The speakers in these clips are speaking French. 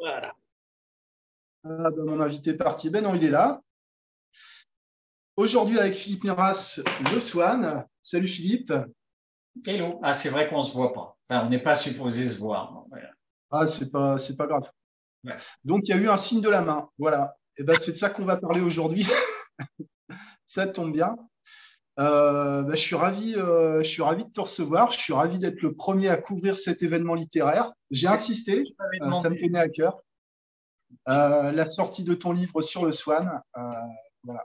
Voilà. Ah, ben, mon invité est parti. Ben non, il est là. Aujourd'hui, avec Philippe Miras, le Swan. Salut Philippe. Hello. Ah, c'est vrai qu'on ne se voit pas. Enfin, on n'est pas supposé se voir. Ah, c'est pas, c'est pas grave. Donc, il y a eu un signe de la main. Voilà. Et ben, c'est de ça qu'on va parler aujourd'hui. ça tombe bien. Euh, ben, je, suis ravi, euh, je suis ravi de te recevoir. Je suis ravi d'être le premier à couvrir cet événement littéraire. J'ai insisté, euh, ça me tenait à cœur. la sortie de ton livre sur le Swan. voilà.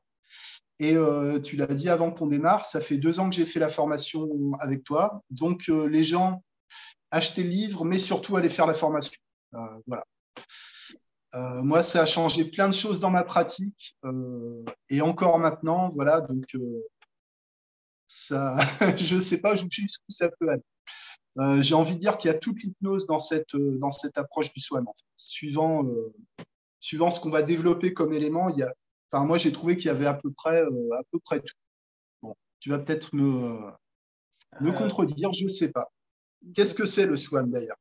Et tu l'as dit avant qu'on démarre, ça fait deux ans que j'ai fait la formation avec toi. Donc, les gens achetaient le livre, mais surtout aller faire la formation. voilà. Euh, moi, ça a changé plein de choses dans ma pratique euh, et encore maintenant, voilà. Donc, euh, ça, je ne sais pas jusqu'où ça peut aller? J'ai envie de dire qu'il y a toute l'hypnose dans cette, dans cette approche du soi. Suivant, suivant ce qu'on va développer comme élément, il y a, enfin, moi, j'ai trouvé qu'il y avait à peu près, à peu près tout. Bon, tu vas peut-être me, me contredire, je ne sais pas. Qu'est-ce que c'est le SWAM d'ailleurs?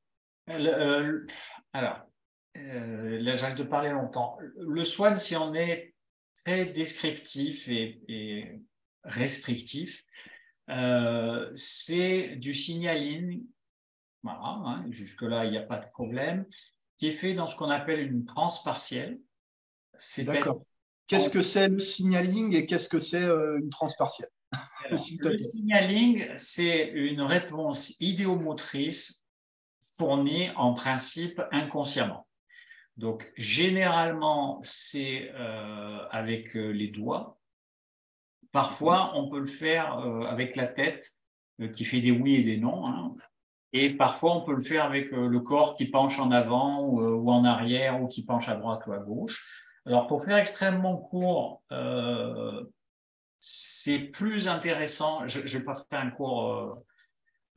Alors, euh, là, j'arrête de parler longtemps. Le SWAN, si on est très descriptif et, restrictif, euh, c'est du signaling, voilà, hein, jusque-là, il n'y a pas de problème, qui est fait dans ce qu'on appelle une transe partielle. D'accord. Qu'est-ce que c'est le signaling et qu'est-ce que c'est euh, une transe partielle? Le signaling, c'est une réponse idéomotrice fournie en principe inconsciemment. Donc, généralement, c'est euh, avec les doigts. Parfois, on peut le faire euh, avec la tête qui fait des oui et des non. Hein. Et parfois, on peut le faire avec le corps qui penche en avant ou, en arrière ou qui penche à droite ou à gauche. Alors, pour faire extrêmement court, c'est plus intéressant. Je ne vais pas faire un cours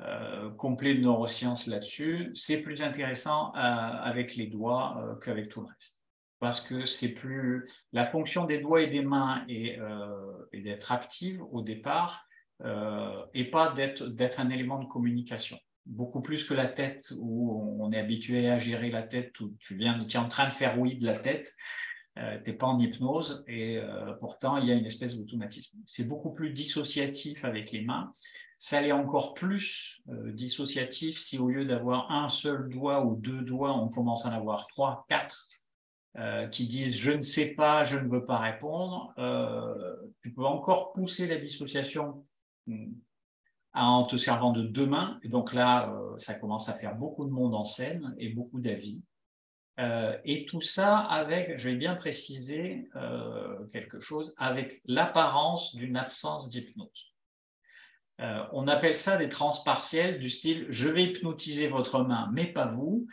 euh, complet de neurosciences là-dessus, c'est plus intéressant euh, avec les doigts euh, qu'avec tout le reste. Parce que c'est plus la fonction des doigts et des mains est, d'être active au départ et pas d'être un élément de communication. Beaucoup plus que la tête où on est habitué à gérer la tête, où tu viens, tu es en train de faire oui de la tête, tu n'es pas en hypnose et pourtant il y a une espèce d'automatisme. C'est beaucoup plus dissociatif avec les mains ça l'est encore plus euh, dissociatif si au lieu d'avoir un seul doigt ou deux doigts, on commence à en avoir trois, quatre euh, qui disent je ne sais pas, je ne veux pas répondre. Euh, tu peux encore pousser la dissociation hmm, en te servant de deux mains. Et donc là, ça commence à faire beaucoup de monde en scène et beaucoup d'avis. et tout ça avec, je vais bien préciser quelque chose, avec l'apparence d'une absence d'hypnose. Euh, on appelle ça des transpartiels du style je vais hypnotiser votre main, mais pas vous.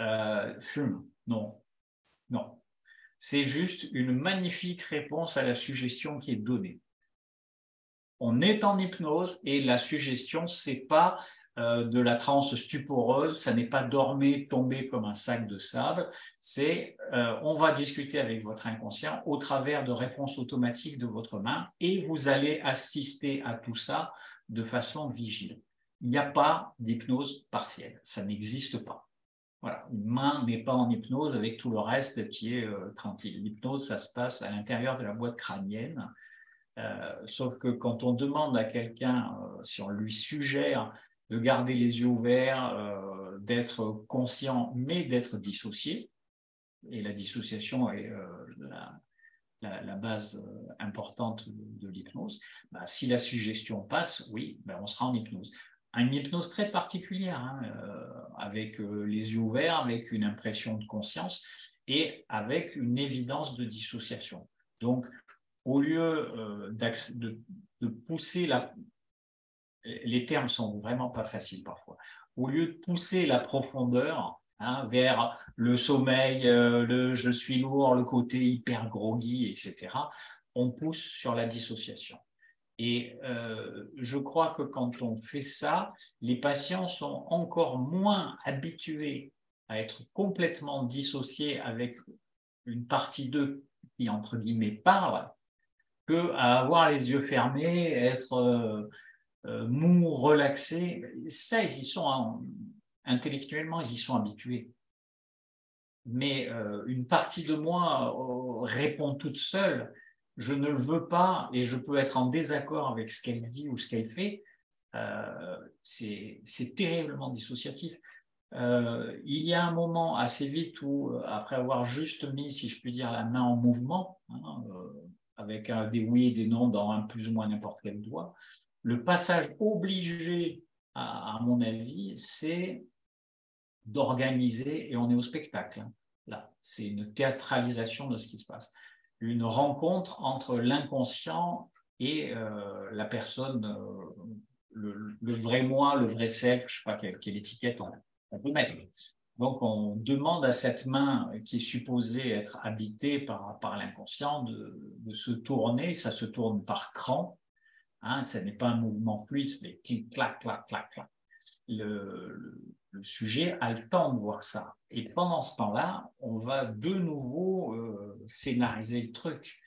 Euh, fume. Non. Non. C'est juste une magnifique réponse à la suggestion qui est donnée. On est en hypnose et la suggestion, c'est pas euh, de la transe stuporeuse, ça n'est pas dormir, tomber comme un sac de sable, c'est on va discuter avec votre inconscient au travers de réponses automatiques de votre main et vous allez assister à tout ça de façon vigile. Il n'y a pas d'hypnose partielle, ça n'existe pas. Voilà, une main n'est pas en hypnose avec tout le reste qui est euh, tranquille. L'hypnose, ça se passe à l'intérieur de la boîte crânienne. Euh, sauf que quand on demande à quelqu'un, euh, si on lui suggère de garder les yeux ouverts, d'être conscient, mais d'être dissocié, et la dissociation est la, base importante de, l'hypnose, bah, si la suggestion passe, oui, bah, on sera en hypnose. Une hypnose très particulière, hein, euh, avec euh, les yeux ouverts, avec une impression de conscience et avec une évidence de dissociation. Donc, au lieu de, de, pousser la... Les termes sont vraiment pas faciles parfois. Au lieu de pousser la profondeur, Hein, vers le sommeil, euh, le je suis lourd, le côté hyper groggy, etc., on pousse sur la dissociation. Et euh, je crois que quand on fait ça, les patients sont encore moins habitués à être complètement dissociés avec une partie d'eux qui, entre guillemets, parle, que à avoir les yeux fermés, être euh, mou, relaxé. Ça, ils y sont en, intellectuellement, ils y sont habitués. mais une partie de moi répond toute seule, je ne le veux pas et je peux être en désaccord avec ce qu'elle dit ou ce qu'elle fait, c'est terriblement dissociatif. Euh, il y a un moment assez vite où, euh, après avoir juste mis, si je puis dire, la main en mouvement, hein, euh, avec des oui et des non dans un plus ou moins n'importe quel doigt, le passage obligé, à, mon avis, c'est d'organiser, et on est au spectacle, hein, là, c'est une théâtralisation de ce qui se passe, une rencontre entre l'inconscient et la personne, le, vrai moi, le vrai self, je ne sais pas quelle, étiquette on, peut mettre. Donc, on demande à cette main qui est supposée être habitée par, l'inconscient de, se tourner. Ça se tourne par cran. Hein, ce n'est pas un mouvement fluide, c'est clic, clac, clac, clac, clac. Le, sujet a le temps de voir ça. Et pendant ce temps-là, on va de nouveau euh, scénariser le truc.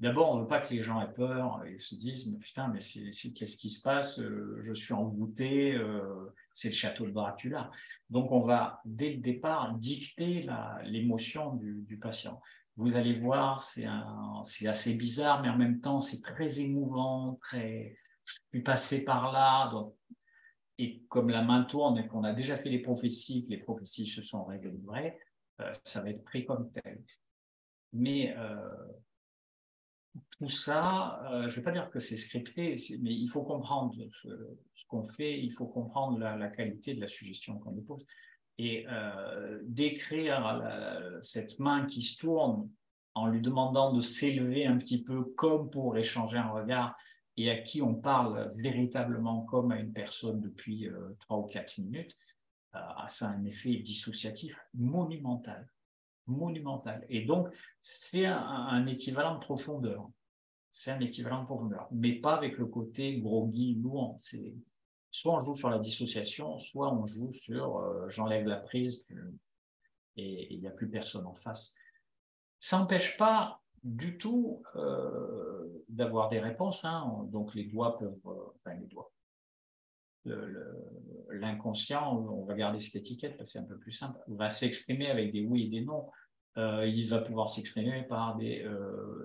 D'abord, on ne veut pas que les gens aient peur et se disent mais putain, mais c'est, qu'est-ce qui se passe? Euh, Je suis envoûté, euh, c'est le château de Dracula. Donc, on va dès le départ dicter l'émotion du, patient. Vous allez voir, c'est, assez bizarre, mais en même temps, c'est très émouvant, très. Je suis passé par là. Et comme la main tourne et qu'on a déjà fait les prophéties, que les prophéties se sont révélées euh, ça va être pris comme tel. Mais tout ça, euh, je ne vais pas dire que c'est scripté, mais il faut comprendre ce, qu'on fait, il faut comprendre la, qualité de la suggestion qu'on dépose. Et euh, d'écrire cette main qui se tourne en lui demandant de s'élever un petit peu comme pour échanger un regard et à qui on parle véritablement comme à une personne depuis euh, trois ou quatre minutes, ça a un effet dissociatif monumental monumental. Et donc, c'est un, équivalent de profondeur. C'est un équivalent de profondeur, mais pas avec le côté groggy, louant. Soit on joue sur la dissociation, soit on joue sur euh, j'enlève la prise et il n'y a plus personne en face. Ça n'empêche pas du tout euh, d'avoir des réponses. Hein. Donc les doigts peuvent, euh, enfin les doigts, l'inconscient, on va garder cette étiquette parce que c'est un peu plus simple, va s'exprimer avec des oui et des non. Euh, il va pouvoir s'exprimer par des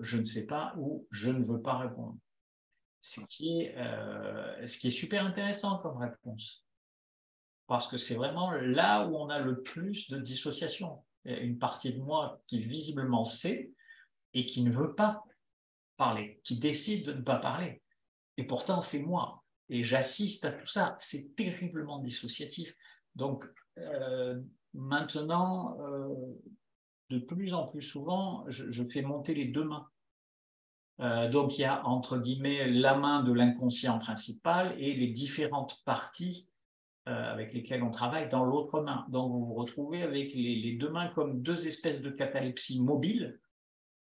je ne sais pas ou je ne veux pas répondre. Ce qui ce qui est super intéressant comme réponse. Parce que c'est vraiment là où on a le plus de dissociation. Une partie de moi qui visiblement sait et qui ne veut pas parler, qui décide de ne pas parler. Et pourtant, c'est moi et j'assiste à tout ça. C'est terriblement dissociatif. Donc, euh, maintenant, euh, de plus en plus souvent, je, fais monter les deux mains. Euh, donc, il y a entre guillemets la main de l'inconscient principal et les différentes parties avec lesquelles on travaille dans l'autre main. Donc, vous vous retrouvez avec les, les, deux mains comme deux espèces de catalepsie mobiles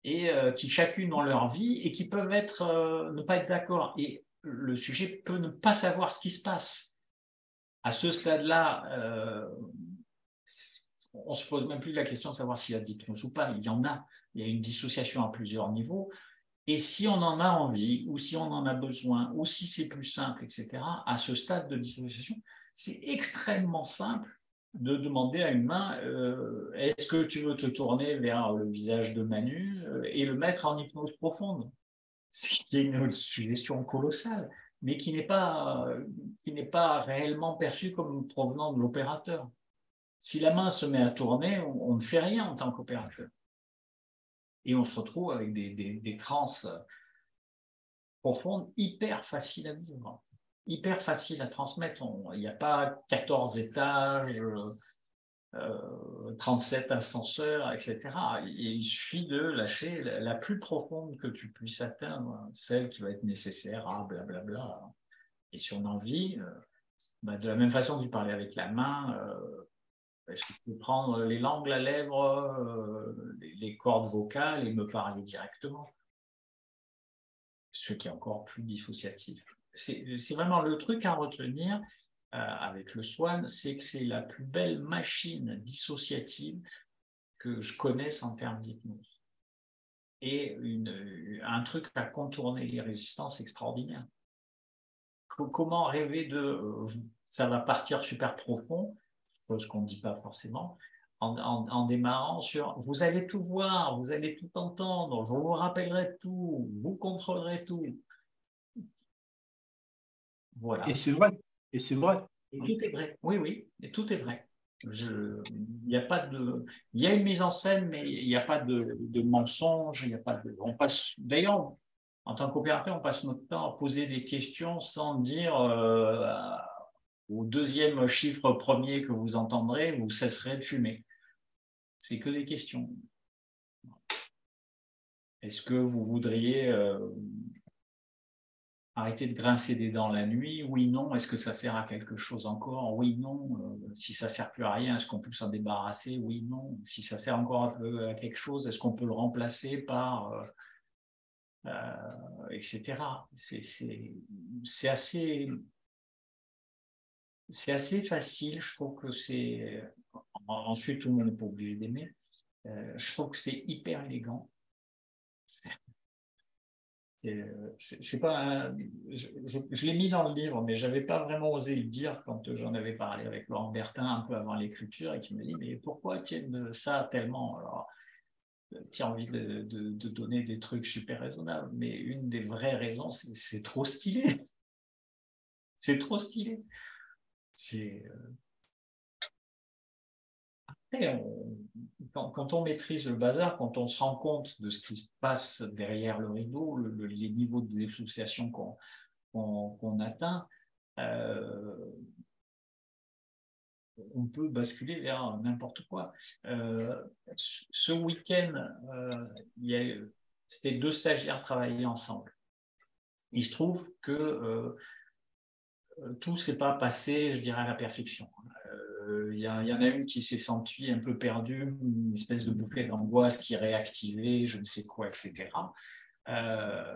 et qui chacune ont leur vie et qui peuvent être, ne pas être d'accord. Et le sujet peut ne pas savoir ce qui se passe. À ce stade-là, euh, on ne se pose même plus la question de savoir s'il y a d'hypnose ou pas. Il y en a. Il y a une dissociation à plusieurs niveaux. Et si on en a envie, ou si on en a besoin, ou si c'est plus simple, etc., à ce stade de dissociation, c'est extrêmement simple de demander à une main euh, est-ce que tu veux te tourner vers le visage de Manu euh, et le mettre en hypnose profonde? Qui est une suggestion colossale, mais qui n'est pas, qui n'est pas réellement perçue comme provenant de l'opérateur. Si la main se met à tourner, on, ne fait rien en tant qu'opérateur. Et on se retrouve avec des, des, des trans profondes hyper faciles à vivre, hyper faciles à transmettre. Il n'y a pas 14 étages, 37 euh, ascenseurs, etc. il suffit de lâcher la, plus profonde que tu puisses atteindre, celle qui va être nécessaire à blablabla. Et si on a envie, euh, bah, de la même façon que tu parlais avec la main, euh, tu peux prendre les langues, la lèvre, les, cordes vocales et me parler directement? Ce qui est encore plus dissociatif. C'est vraiment le truc à retenir, euh, avec le Swan, c'est que c'est la plus belle machine dissociative que je connaisse en termes d'hypnose. Et un truc à contourner les résistances extraordinaires. Comment rêver de ça va partir super profond, chose qu'on ne dit pas forcément, en, démarrant sur vous allez tout voir, vous allez tout entendre, vous vous rappellerez tout, vous contrôlerez tout. Voilà. Et c'est vrai. Et c'est vrai. Et tout est vrai. Oui, oui. Et tout est vrai. il y a pas de, il y a une mise en scène, mais il n'y a pas de, de mensonge. Il y a pas de, on passe. D'ailleurs, en tant qu'opérateur, on passe notre temps à poser des questions sans dire euh, au deuxième chiffre premier que vous entendrez, vous cesserez de fumer. C'est que des questions. Est-ce que vous voudriez euh, arrêter de grincer des dents la nuit Oui, non. Est-ce que ça sert à quelque chose encore? Oui, non. Euh, si ça sert plus à rien, est-ce qu'on peut s'en débarrasser? Oui, non. Si ça sert encore un peu à quelque chose, est-ce qu'on peut le remplacer par euh, etc. C'est assez c'est assez facile. Je trouve que c'est. Ensuite, tout le monde n'est pas obligé d'aimer. Euh, je trouve que c'est hyper élégant. C'est pas. Je, l'ai mis dans le livre, mais j'avais pas vraiment osé le dire quand j'en avais parlé avec Laurent Bertin un peu avant l'écriture et qui me dit Mais pourquoi tiennent ça tellement? Alors, tu as envie de, de, donner des trucs super raisonnables, mais une des vraies raisons, c'est trop stylé. C'est trop stylé. C'est. Euh, après, quand, on maîtrise le bazar, quand on se rend compte de ce qui se passe derrière le rideau, le, les niveaux de dissociation qu'on atteint, euh, on peut basculer vers n'importe quoi. Euh, ce week-end, c'était deux stagiaires travailler ensemble. Il se trouve que euh, tout s'est pas passé, je dirais, à la perfection. Euh, il y, en a une qui s'est sentie un peu perdue, une espèce de bouffée d'angoisse qui réactivait, je ne sais quoi, etc. Euh,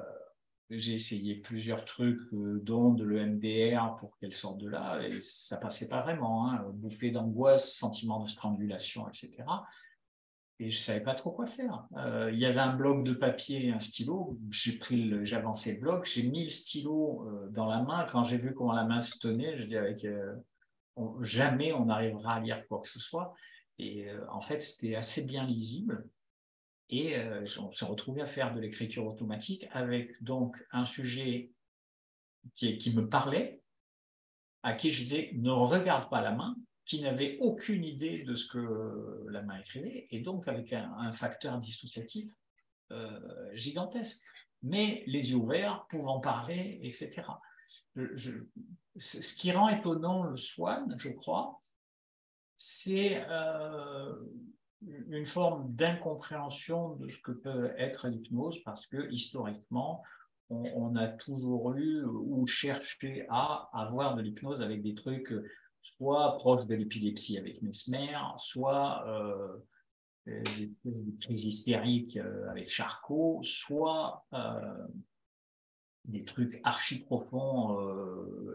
j'ai essayé plusieurs trucs, dont de l'EMDR pour qu'elle sorte de là, et ça passait pas vraiment. Hein. Bouffée d'angoisse, sentiment de strangulation, etc et je savais pas trop quoi faire. Euh, il y avait un bloc de papier et un stylo. J'ai pris, j'avançais le bloc, j'ai mis le stylo euh, dans la main. Quand j'ai vu comment la main se tenait, je dis avec euh, jamais on n'arrivera à lire quoi que ce soit. Et en fait, c'était assez bien lisible. Et on s'est retrouvé à faire de l'écriture automatique avec donc un sujet qui, qui me parlait, à qui je disais ne regarde pas la main, qui n'avait aucune idée de ce que la main écrivait, et donc avec un, facteur dissociatif euh, gigantesque. Mais les yeux ouverts, pouvant parler, etc. ce qui rend étonnant le swan, je crois, c'est euh, une forme d'incompréhension de ce que peut être l'hypnose, parce que historiquement, on, a toujours eu ou cherché à avoir de l'hypnose avec des trucs soit proche de l'épilepsie avec Mesmer, soit euh, des, crises hystériques euh, avec Charcot, soit des trucs archi profonds,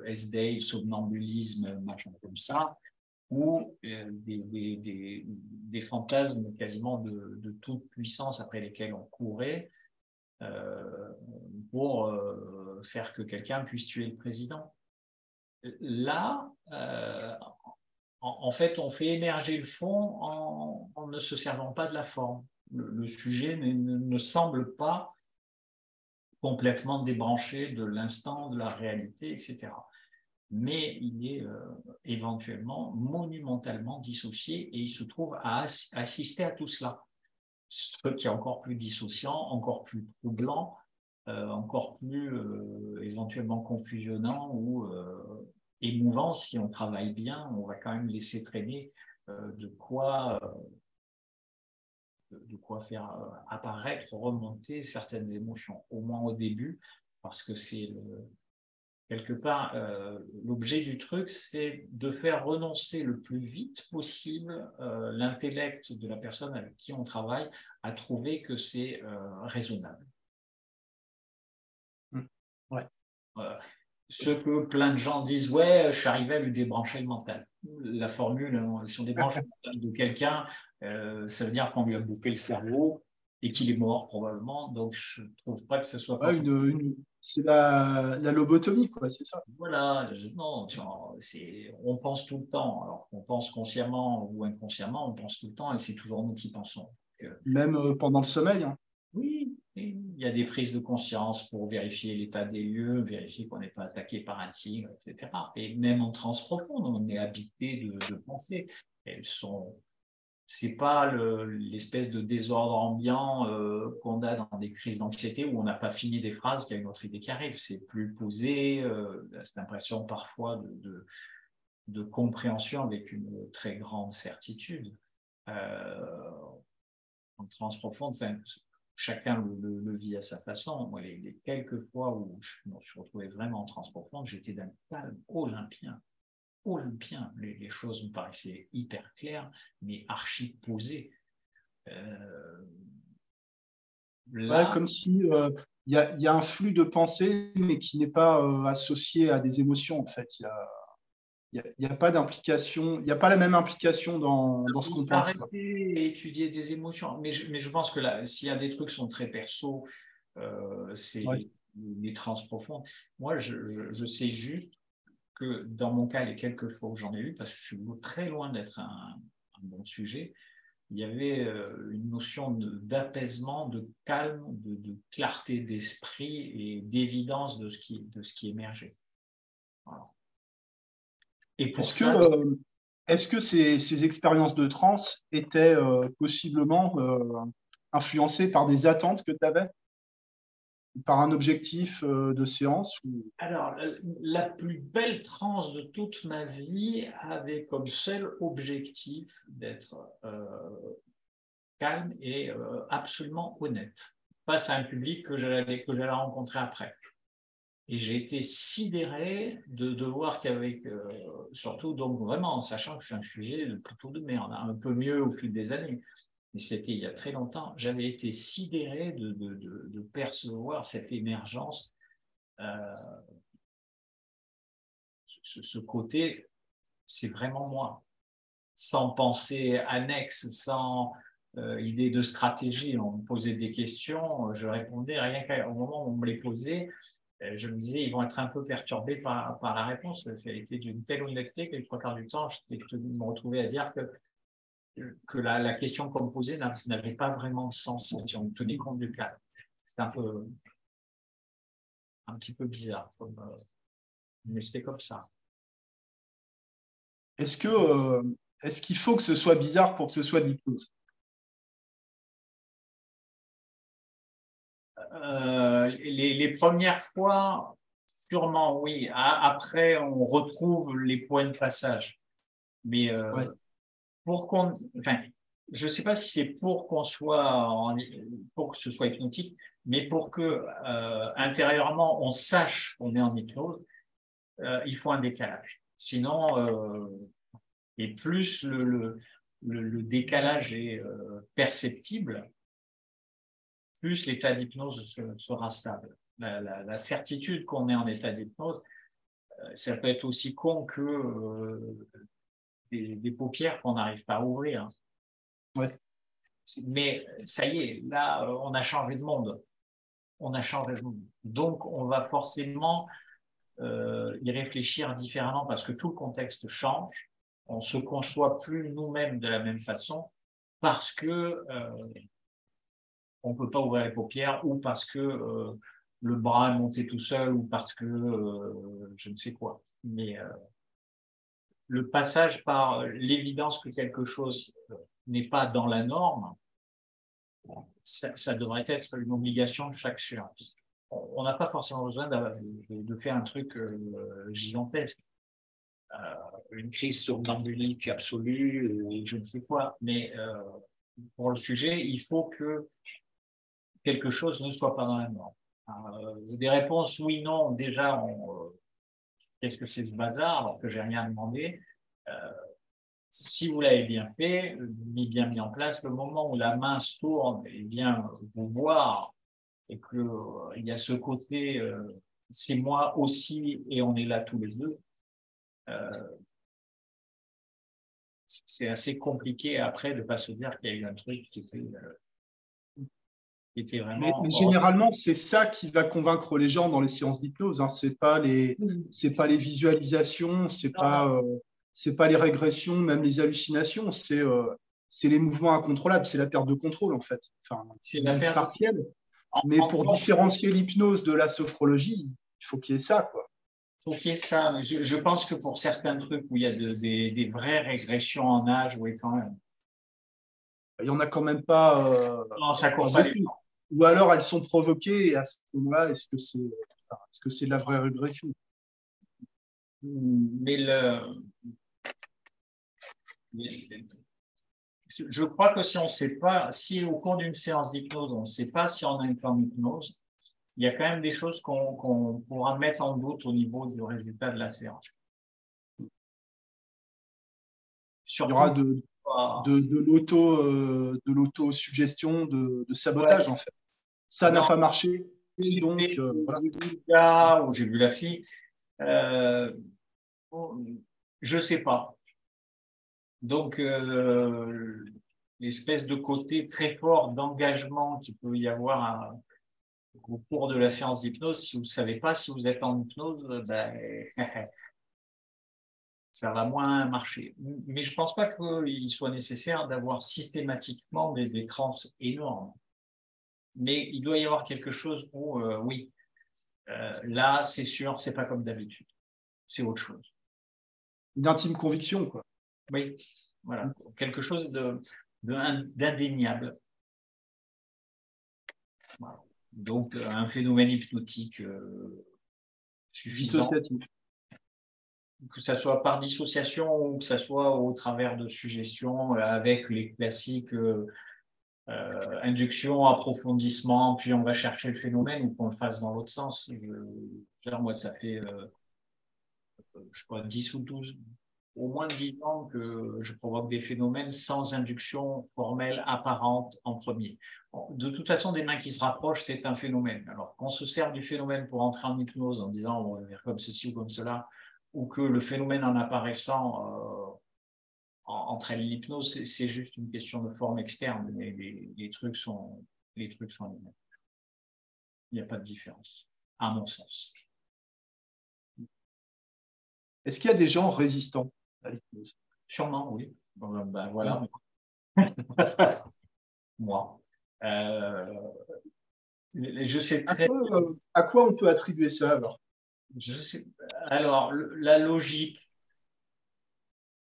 S-Day, somnambulisme, machin comme ça, ou des, des, fantasmes quasiment de, toute puissance après lesquels on courait pour faire que quelqu'un puisse tuer le président là, euh, en, fait, on fait émerger le fond en, ne se servant pas de la forme. Le, sujet ne, semble pas complètement débranché de l'instant, de la réalité, etc. Mais il est euh, éventuellement monumentalement dissocié et il se trouve à assister à tout cela. Ce qui est encore plus dissociant, encore plus troublant, euh, encore plus éventuellement confusionnant ou émouvant, si on travaille bien, on va quand même laisser traîner euh, de quoi euh, de quoi faire euh, apparaître, remonter certaines émotions, au moins au début, parce que c'est quelque part l'objet du truc, c'est de faire renoncer le plus vite possible l'intellect de la personne avec qui on travaille à trouver que c'est raisonnable. Mmh. Ouais ce que plein de gens disent, ouais, je suis arrivé à lui débrancher le mental. La formule, hein, si on débranche de quelqu'un, euh, ça veut dire qu'on lui a bouffé le cerveau et qu'il est mort probablement. Donc, je ne trouve pas que ce soit... une, c'est la, lobotomie, quoi, c'est ça. Voilà, non, on pense tout le temps. Alors on pense consciemment ou inconsciemment, on pense tout le temps et c'est toujours nous qui pensons. Même euh, pendant le sommeil. Hein. Oui, il y a des prises de conscience pour vérifier l'état des lieux, vérifier qu'on n'est pas attaqué par un tigre, etc. Et même en transe profonde, on est habité de, de pensées. Elles sont c'est pas l'espèce de désordre ambiant euh, qu'on a dans des crises d'anxiété où on n'a pas fini des phrases, qu'il y a une autre idée qui arrive. C'est plus posé, euh, cette impression parfois de, compréhension avec une très grande certitude. Euh, en transe profonde, chacun le, vit à sa façon. Moi, les, les, quelques fois où je me suis retrouvé vraiment profonde, j'étais d'un calme olympien olympien. Les, les, choses me paraissaient hyper claires, mais archi posées. Euh, comme si euh, il y, a un flux de pensée, mais qui n'est pas euh, associé à des émotions, en fait. Il n'y a, pas d'implication, il n'y a pas la même implication dans, dans ce qu'on pense. et étudier des émotions. Mais je, mais je pense que là, s'il y a des trucs qui sont très perso, c'est les trans profondes. Moi, je, je, je, sais juste que dans mon cas, les quelques fois où j'en ai eu, parce que je suis très loin d'être un, bon sujet, il y avait euh, une notion d'apaisement, de, calme, de, clarté d'esprit et d'évidence de, ce qui, de ce qui émergeait. Et pour est-ce que, euh, est-ce que ces, ces, expériences de trans étaient euh, possiblement influencées par des attentes que tu avais? Par un objectif euh, de séance Alors, la plus belle transe de toute ma vie avait comme seul objectif d'être euh, calme et euh, absolument honnête face à un public que j'allais, que j'allais rencontrer après. Et j'ai été sidéré de, de voir qu'avec, surtout donc vraiment en sachant que je suis un sujet plutôt de merde, un peu mieux au fil des années, mais c'était il y a très longtemps, j'avais été sidéré de, de, de, percevoir cette émergence, euh, ce, ce, côté, c'est vraiment moi, sans pensée annexe, sans euh, idée de stratégie. On me posait des questions, je répondais rien qu'au moment où on me les posait. Euh, je me disais, ils vont être un peu perturbés par, la réponse. Ça a été d'une telle honnêteté que les trois quarts du temps, je me retrouvais à dire que la, question qu'on me posait n'avait pas vraiment de sens si on tenait compte du cas. C'était un peu un petit peu bizarre, euh, mais c'était comme ça. Euh, est-ce qu'il faut que ce soit bizarre pour que ce soit de euh, les, premières fois, sûrement oui. Après, on retrouve les points de passage. Mais pour qu'on, enfin, je ne sais pas si c'est pour qu'on soit, en, pour que ce soit hypnotique, mais pour que euh, intérieurement on sache qu'on est en hypnose, euh, il faut un décalage. Sinon, euh, et plus le, le, le, décalage est euh, perceptible, plus l'état d'hypnose sera stable. La, la, la certitude qu'on est en état d'hypnose, euh, ça peut être aussi con que euh, des, paupières qu'on n'arrive pas à ouvrir. Ouais. Mais ça y est, là, on a changé de monde. On a changé de monde. Donc, on va forcément euh, y réfléchir différemment parce que tout le contexte change. On se conçoit plus nous-mêmes de la même façon parce que euh, on peut pas ouvrir les paupières ou parce que euh, le bras est monté tout seul ou parce que euh, je ne sais quoi. Mais euh, le passage par l'évidence que quelque chose n'est pas dans la norme, ça, devrait être une obligation de chaque séance. On n'a pas forcément besoin de, faire un truc gigantesque. Une crise somnambulique absolue, je ne sais quoi, mais pour le sujet, il faut que quelque chose ne soit pas dans la norme. des réponses oui, non, déjà, on, qu'est-ce que c'est ce bazar alors que j'ai rien demandé euh, si vous l'avez bien fait, mis bien mis en place, le moment où la main se tourne et bien vous voir et qu'il euh, il y a ce côté euh, c'est moi aussi et on est là tous les deux, c'est assez compliqué après de pas se dire qu'il y a eu un truc qui était était vraiment. Mais, généralement, c'est ça qui va convaincre les gens dans les séances d'hypnose. Hein. C'est pas les, c'est pas les visualisations, c'est pas, euh, c'est pas les régressions, même les hallucinations. C'est, euh, c'est les mouvements incontrôlables, c'est la perte de contrôle en fait. Enfin, c'est la perte partielle. Mais pour différencier l'hypnose de la sophrologie, il faut qu'il y ait ça, quoi. Il faut qu'il y ait ça. Je, pense que pour certains trucs où il y a des, des, vraies régressions en âge, oui, quand même. Il n'y en a quand même pas. Euh, non, ça court pas Ou alors elles sont provoquées et à ce moment-là, est-ce que c'est est -ce c'est de la vraie régression? Mais le. Je crois que si on ne sait pas, si au cours d'une séance d'hypnose, on ne sait pas si on a une forme d'hypnose, il y a quand même des choses qu'on pourra mettre en doute au niveau du résultat de la séance. il y aura de, de, euh, de l'auto-suggestion, de, sabotage en fait. Ça n'a pas marché. Donc, euh, voilà. j'ai vu la fille. Euh, je ne sais pas. Donc, l'espèce de côté très fort d'engagement qu'il peut y avoir au cours de la séance d'hypnose, si vous ne savez pas si vous êtes en hypnose, ben, ça va moins marcher. Mais je ne pense pas qu'il soit nécessaire d'avoir systématiquement des, des trans énormes. Mais il doit y avoir quelque chose où, euh, oui, euh, là, c'est sûr, c'est pas comme d'habitude. C'est autre chose. Une intime conviction, quoi. Oui, voilà. Quelque chose d'indéniable. Donc, un phénomène hypnotique euh, suffisant que ce soit par dissociation ou que ce soit au travers de suggestions euh, avec les classiques euh, euh, induction, approfondissement, puis on va chercher le phénomène ou qu'on le fasse dans l'autre sens. Moi, ça fait, je sais pas, 10 ou 12, au moins 10 ans que je provoque des phénomènes sans induction formelle apparente en premier. De toute façon, des mains qui se rapprochent, c'est un phénomène. Alors, qu'on se sert du phénomène pour entrer en hypnose en disant on va faire comme ceci ou comme cela, ou que le phénomène en apparaissant euh, entraîne l'hypnose, c'est juste une question de forme externe, mais les, trucs sont les trucs sont les mêmes. Il n'y a pas de différence, à mon sens. Est-ce qu'il y a des gens résistants à l'hypnose? Sûrement, oui. Ben, voilà. Moi. Euh, je sais très... Euh, à quoi on peut attribuer ça alors? Je sais, alors, la logique,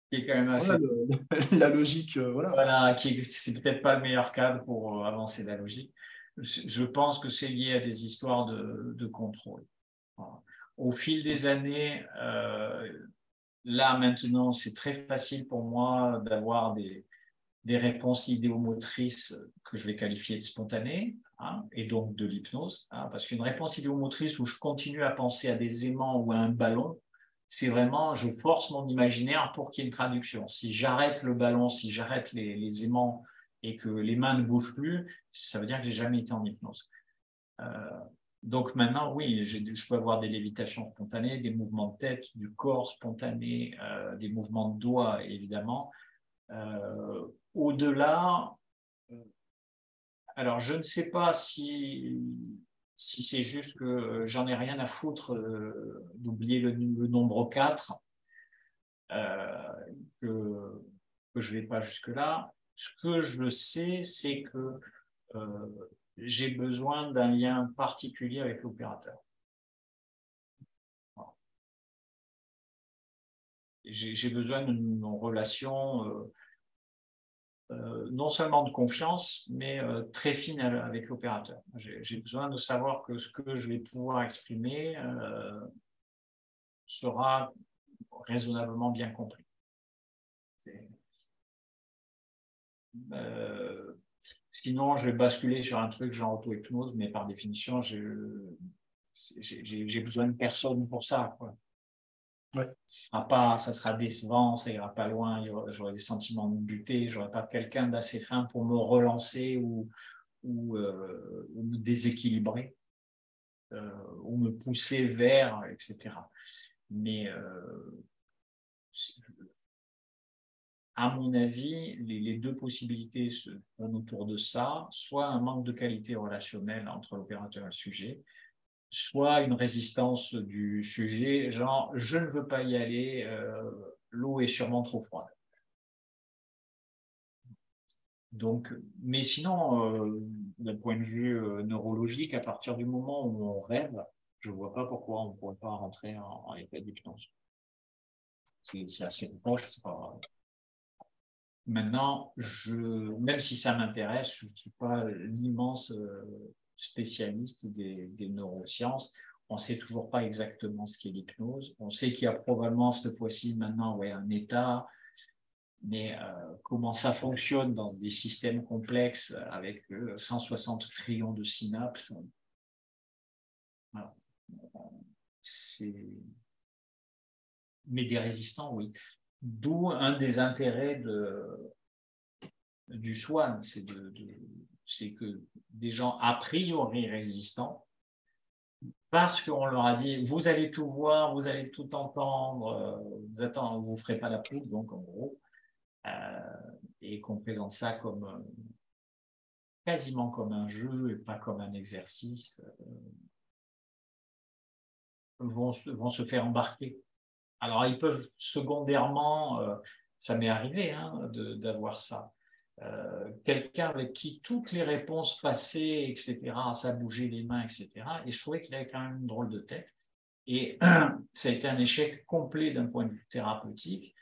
qui est quand même assez. la logique, euh, voilà. Voilà, qui c'est peut-être pas le meilleur cadre pour euh, avancer la logique. Je pense que c'est lié à des histoires de, de contrôle. Au fil des années, euh, là maintenant, c'est très facile pour moi d'avoir des, des réponses idéomotrices que je vais qualifier de spontanées. Hein, et donc de l'hypnose, hein, parce qu'une réponse idéomotrice où je continue à penser à des aimants ou à un ballon, c'est vraiment, je force mon imaginaire pour qu'il y ait une traduction. Si j'arrête le ballon, si j'arrête les, aimants et que les mains ne bougent plus, ça veut dire que j'ai jamais été en hypnose. Euh, donc maintenant, oui, je peux avoir des lévitations spontanées, des mouvements de tête, du corps spontané, euh, des mouvements de doigts, évidemment. Euh, au-delà, alors, je ne sais pas si, si c'est juste que j'en ai rien à foutre euh, d'oublier le, nombre 4, euh, que, je ne vais pas jusque-là. Ce que je sais, c'est que euh, j'ai besoin d'un lien particulier avec l'opérateur. J'ai besoin d'une relation euh, non seulement de confiance, mais euh, très fine avec l'opérateur. J'ai besoin de savoir que ce que je vais pouvoir exprimer euh, sera raisonnablement bien compris. sinon, je vais basculer sur un truc genre auto-hypnose, mais par définition, j'ai besoin de personne pour ça. Ouais. pas, ça sera décevant, ça ira pas loin, j'aurai des sentiments de buter, j'aurai pas quelqu'un d'assez fin pour me relancer ou, ou, euh, me déséquilibrer, euh, ou me pousser vers, etc. Mais euh, à mon avis, les, deux possibilités se autour de ça, soit un manque de qualité relationnelle entre l'opérateur et le sujet, soit une résistance du sujet, genre je ne veux pas y aller, euh, l'eau est sûrement trop froide. Donc, mais sinon, euh, d'un point de vue euh, neurologique, à partir du moment où on rêve, je ne vois pas pourquoi on ne pourrait pas rentrer en, état d'hypnose. C'est assez proche. Maintenant, je, même si ça m'intéresse, je ne suis pas l'immense spécialiste des, neurosciences. On ne sait toujours pas exactement ce qu'est l'hypnose. On sait qu'il y a probablement cette fois-ci maintenant ouais, un état, mais euh, comment ça fonctionne dans des systèmes complexes avec 160 euh, trillions de synapses, mais des résistants, oui. D'où un des intérêts de, du SWAN, c'est de, que des gens a priori résistants, parce qu'on leur a dit vous allez tout voir, vous allez tout entendre, vous vous ne ferez pas la poudre, donc en gros, euh, et qu'on présente ça comme quasiment comme un jeu et pas comme un exercice, euh, vont, vont se faire embarquer alors, ils peuvent secondairement, euh, ça m'est arrivé hein, d'avoir ça. Euh, quelqu'un avec qui toutes les réponses passaient, etc., ça bougeait les mains, etc. Et je trouvais qu'il avait quand même une drôle de tête. Et ça a été un échec complet d'un point de vue thérapeutique,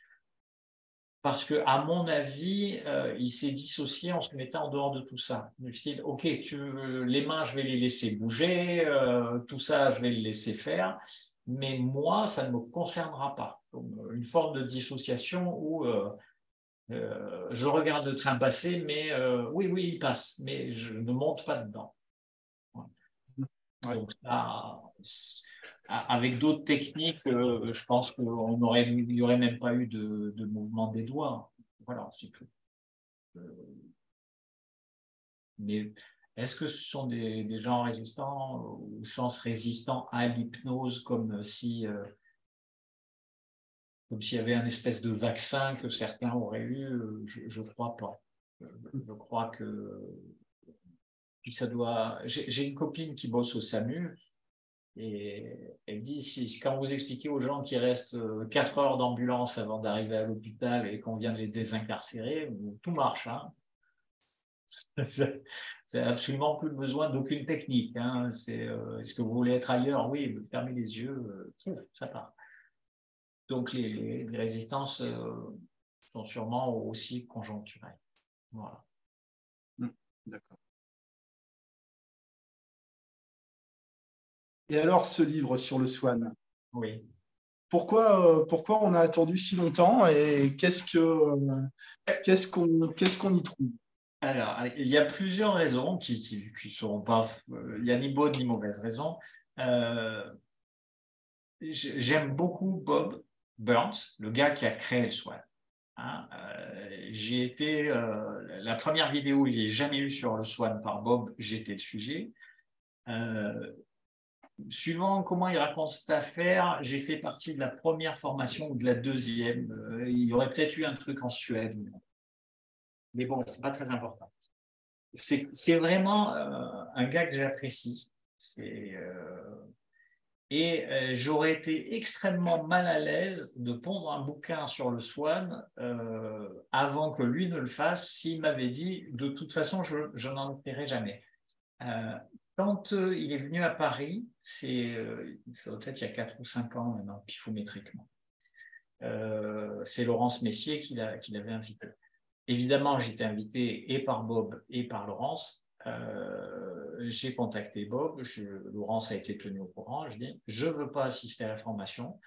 parce que, à mon avis, euh, il s'est dissocié en se mettant en dehors de tout ça. Du style, ok, tu, les mains, je vais les laisser bouger, tout ça, je vais le laisser faire, mais moi, ça ne me concernera pas. une forme de dissociation où euh, euh, je regarde le train passer, mais euh, oui, oui, il passe, mais je ne monte pas dedans. Donc avec d'autres techniques, je pense qu'il n'y aurait même pas eu de, de, mouvement des doigts. Voilà, c'est tout. mais est-ce que ce sont des, gens résistants ou sens résistants à l'hypnose comme si euh, comme s'il y avait un espèce de vaccin que certains auraient eu Je ne crois pas. Je crois que ça doit. J'ai une copine qui bosse au SAMU et elle dit si, quand vous expliquez aux gens qui restent 4 heures d'ambulance avant d'arriver à l'hôpital et qu'on vient de les désincarcérer, tout marche. Hein c'est absolument plus besoin d'aucune technique. Hein. Euh, est-ce que vous voulez être ailleurs? Oui, fermez les yeux, euh, ça part. Donc les, résistances euh, sont sûrement aussi conjoncturelles. Voilà. Mmh, d'accord. Et alors ce livre sur le swan? Oui. Pourquoi, pourquoi on a attendu si longtemps et qu'est-ce que qu'est-ce qu'on qu'est-ce qu'on y trouve? Alors, il y a plusieurs raisons qui ne sont pas. Euh, il n'y a ni bonne ni mauvaise raison. Euh, j'aime beaucoup Bob Burns, le gars qui a créé le Swan. Euh, j'ai été. la première vidéo, il n'y a jamais eu sur le Swan par Bob, j'étais le sujet. suivant comment il raconte cette affaire, j'ai fait partie de la première formation ou de la deuxième. il y aurait peut-être eu un truc en Suède. Mais bon, c'est pas très important. C'est vraiment euh, un gars que j'apprécie. Euh, et euh, j'aurais été extrêmement mal à l'aise de pondre un bouquin sur le Swan avant que lui ne le fasse s'il m'avait dit de toute façon, je, n'en ferai jamais. quand il est venu à Paris, c'est peut-être il y a 4 ou 5 ans maintenant, pifométriquement, c'est Laurence Messier qui l'avait invité. Évidemment, été invité et par Bob et par Laurence. Euh, j'ai contacté Bob, Laurence a été tenue au courant. Je dis, je ne veux pas assister à la formation.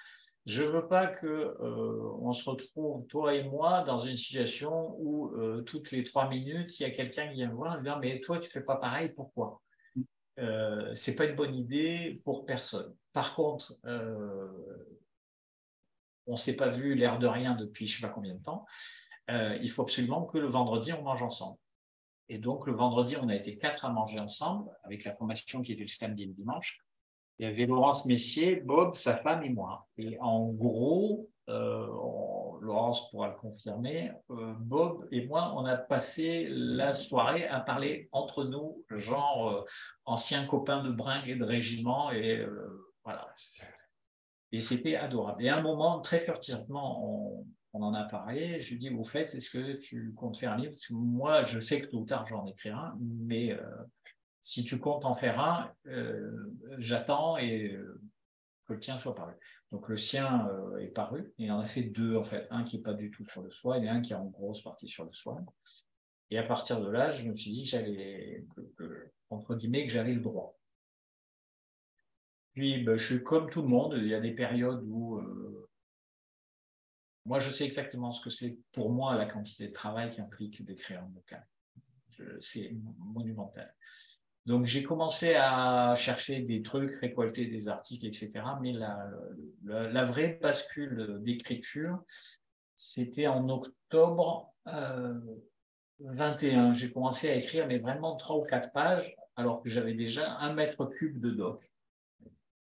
Je ne veux pas que euh, on se retrouve, toi et moi, dans une situation où euh, toutes les trois minutes, il y a quelqu'un qui vient me voir et me dit, mais toi, tu fais pas pareil, pourquoi? Euh, C'est pas une bonne idée pour personne. Par contre, on ne s'est pas vu l'air de rien depuis je ne sais pas combien de temps. Euh, il faut absolument que le vendredi, on mange ensemble. Et donc, le vendredi, on a été quatre à manger ensemble, avec la formation qui était le samedi et le dimanche. Il y avait Laurence Messier, Bob, sa femme et moi. Et en gros, euh, Laurence pourra le confirmer, Bob et moi, on a passé la soirée à parler entre nous, genre anciens copains de bringue et de régiment, et voilà. Et c'était adorable. Et à un moment, très furtivement, on, on en a parlé. Je lui dis, au fait, est-ce que tu comptes faire un livre? Moi, je sais que tôt ou tard, j'en écris un, mais euh, si tu comptes en faire un, euh, j'attends et euh, que le tien soit paru. Donc le sien est paru. Il en a fait deux, en fait. Un qui n'est pas du tout sur le soin et un qui est en grosse partie sur le soin. Et à partir de là, je me suis dit que j'allais, entre guillemets, que j'avais le droit. Puis, ben, je suis comme tout le monde. Il y a des périodes où moi, je sais exactement ce que c'est pour moi la quantité de travail qui implique d'écrire un bouquin. C'est monumental. Donc, j'ai commencé à chercher des trucs, récolter des articles, etc. Mais la, la, vraie bascule d'écriture, c'était en octobre 21. Euh, j'ai commencé à écrire, mais vraiment trois ou quatre pages, alors que j'avais déjà un mètre cube de doc.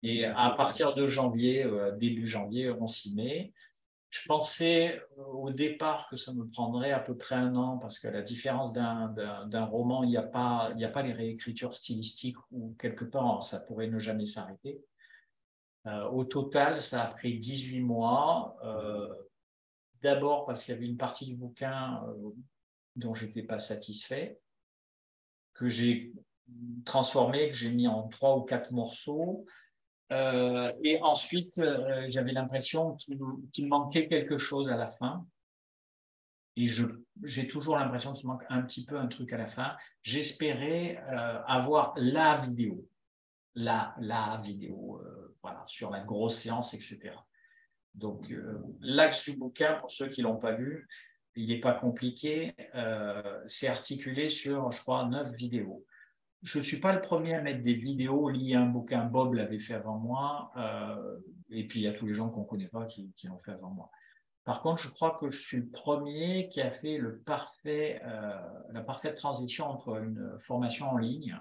Et à partir de janvier, euh, début janvier, on s'y met. Je pensais euh, au départ que ça me prendrait à peu près un an parce que la différence d'un roman, il n'y a, pas, les réécritures stylistiques où quelque part ça pourrait ne jamais s'arrêter. Euh, au total, ça a pris 18 mois. Euh, d'abord parce qu'il y avait une partie du bouquin dont je n'étais pas satisfait, que j'ai transformé, que j'ai mis en trois ou quatre morceaux. Euh, et ensuite, euh, j'avais l'impression qu'il manquait quelque chose à la fin. Et j'ai toujours l'impression qu'il manque un petit peu un truc à la fin. J'espérais euh, avoir la vidéo, la, la vidéo, voilà, sur la grosse séance, etc. Donc, l'axe du bouquin, pour ceux qui l'ont pas lu, il n'est pas compliqué. c'est articulé sur, je crois, neuf vidéos je ne suis pas le premier à mettre des vidéos liées à un bouquin. Bob l'avait fait avant moi. Euh, et puis, il y a tous les gens qu'on ne connaît pas qui, l'ont fait avant moi. Par contre, je crois que je suis le premier qui a fait le euh, la parfaite transition entre une formation en ligne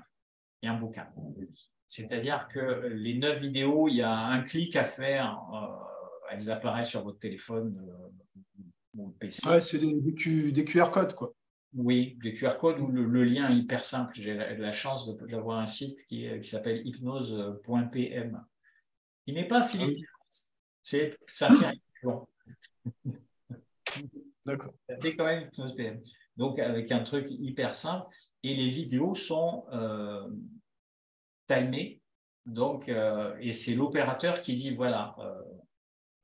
et un bouquin. C'est-à-dire que les neuf vidéos, il y a un clic à faire. Euh, elles apparaissent sur votre téléphone ou PC. Ouais, c'est des, QR codes, quoi. Oui, des QR codes ou le, lien hyper simple. J'ai la, chance d'avoir un site qui, qui s'appelle hypnose.pm, Il n'est pas Philippe. C'est fait long. D'accord. C'est quand même hypnose.pm. Donc avec un truc hyper simple et les vidéos sont euh, timées. Donc euh, et c'est l'opérateur qui dit voilà. Euh,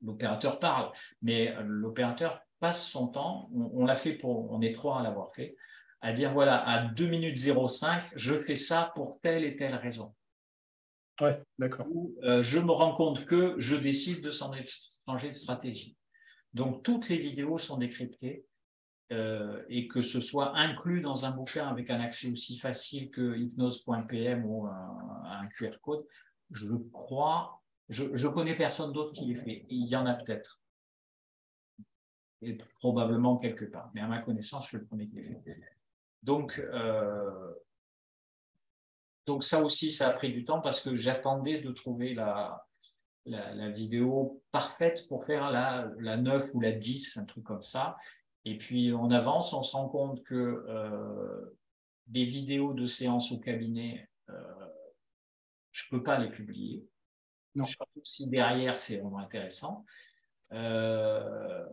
l'opérateur parle, mais l'opérateur passe son temps, on, l'a fait pour, on est trois à l'avoir fait, à dire voilà, à 2 minutes 05, je fais ça pour telle et telle raison. Ouais, d'accord. Euh, je me rends compte que je décide de changer de stratégie. Donc, toutes les vidéos sont décryptées euh, et que ce soit inclus dans un bouquin avec un accès aussi facile que hypnose.pm ou un, QR code, je crois, je, je connais personne d'autre qui l'ait fait. Il y en a peut-être et probablement quelque part. Mais à ma connaissance, je suis le premier qui l'ai fait. Donc, euh, donc ça aussi, ça a pris du temps parce que j'attendais de trouver la, la, vidéo parfaite pour faire la, la 9 ou la 10, un truc comme ça. Et puis on avance, on se rend compte que euh, des vidéos de séance au cabinet, euh, je ne peux pas les publier. Non. Surtout si derrière c'est vraiment intéressant. Euh,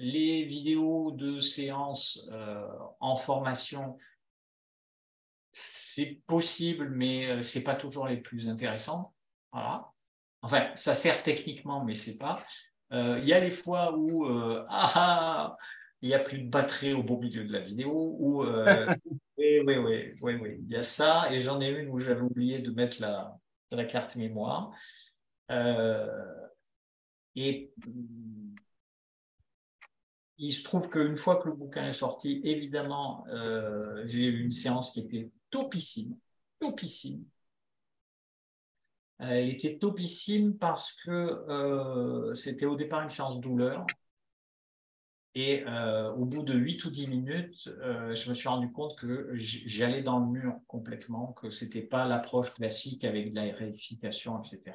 les vidéos de séances euh, en formation, c'est possible, mais euh, ce n'est pas toujours les plus intéressantes. Voilà. Enfin, ça sert techniquement, mais c'est pas. Euh, il y a les fois où ah, ah, il n'y a plus de batterie au beau milieu de la vidéo, ou oui, oui, oui, oui, oui, il y a ça, et j'en ai une où j'avais oublié de mettre la, la carte mémoire. et il se trouve qu'une fois que le bouquin est sorti, évidemment, euh, j'ai eu une séance qui était topissime, topissime. Elle était topissime parce que euh, c'était au départ une séance douleur. Et euh, au bout de 8 ou 10 minutes, je me suis rendu compte que j'allais dans le mur complètement, que ce n'était pas l'approche classique avec de la réification, etc.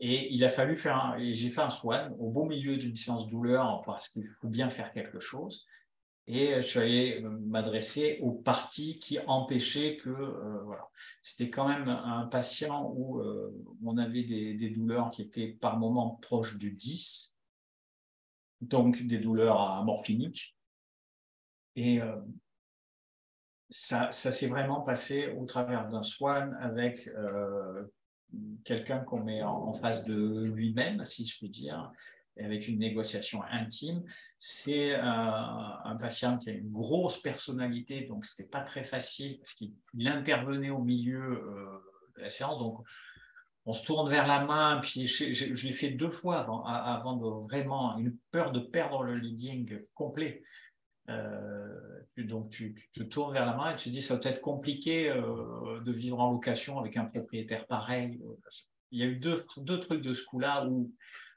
Et il a fallu faire et j'ai fait un swan au beau milieu d'une séance douleur parce qu'il faut bien faire quelque chose. Et je suis allé m'adresser aux parties qui empêchaient que, euh, voilà. C'était quand même un patient où euh, on avait des, douleurs qui étaient par moments proches du 10, donc des douleurs morphiniques. Et euh, ça, ça s'est vraiment passé au travers d'un swan avec quelqu'un qu'on met en, face de lui-même, si je puis dire, avec une négociation intime. C'est un patient qui a une grosse personnalité, donc ce n'était pas très facile parce qu'il intervenait au milieu euh, de la séance. Donc, on se tourne vers la main, puis je, l'ai fait deux fois avant, avant de vraiment une peur de perdre le leading complet. Euh, donc, tu, te tournes vers la main et tu te dis, ça va être compliqué euh, de vivre en location avec un propriétaire pareil. Il y a eu deux, deux trucs de ce coup-là où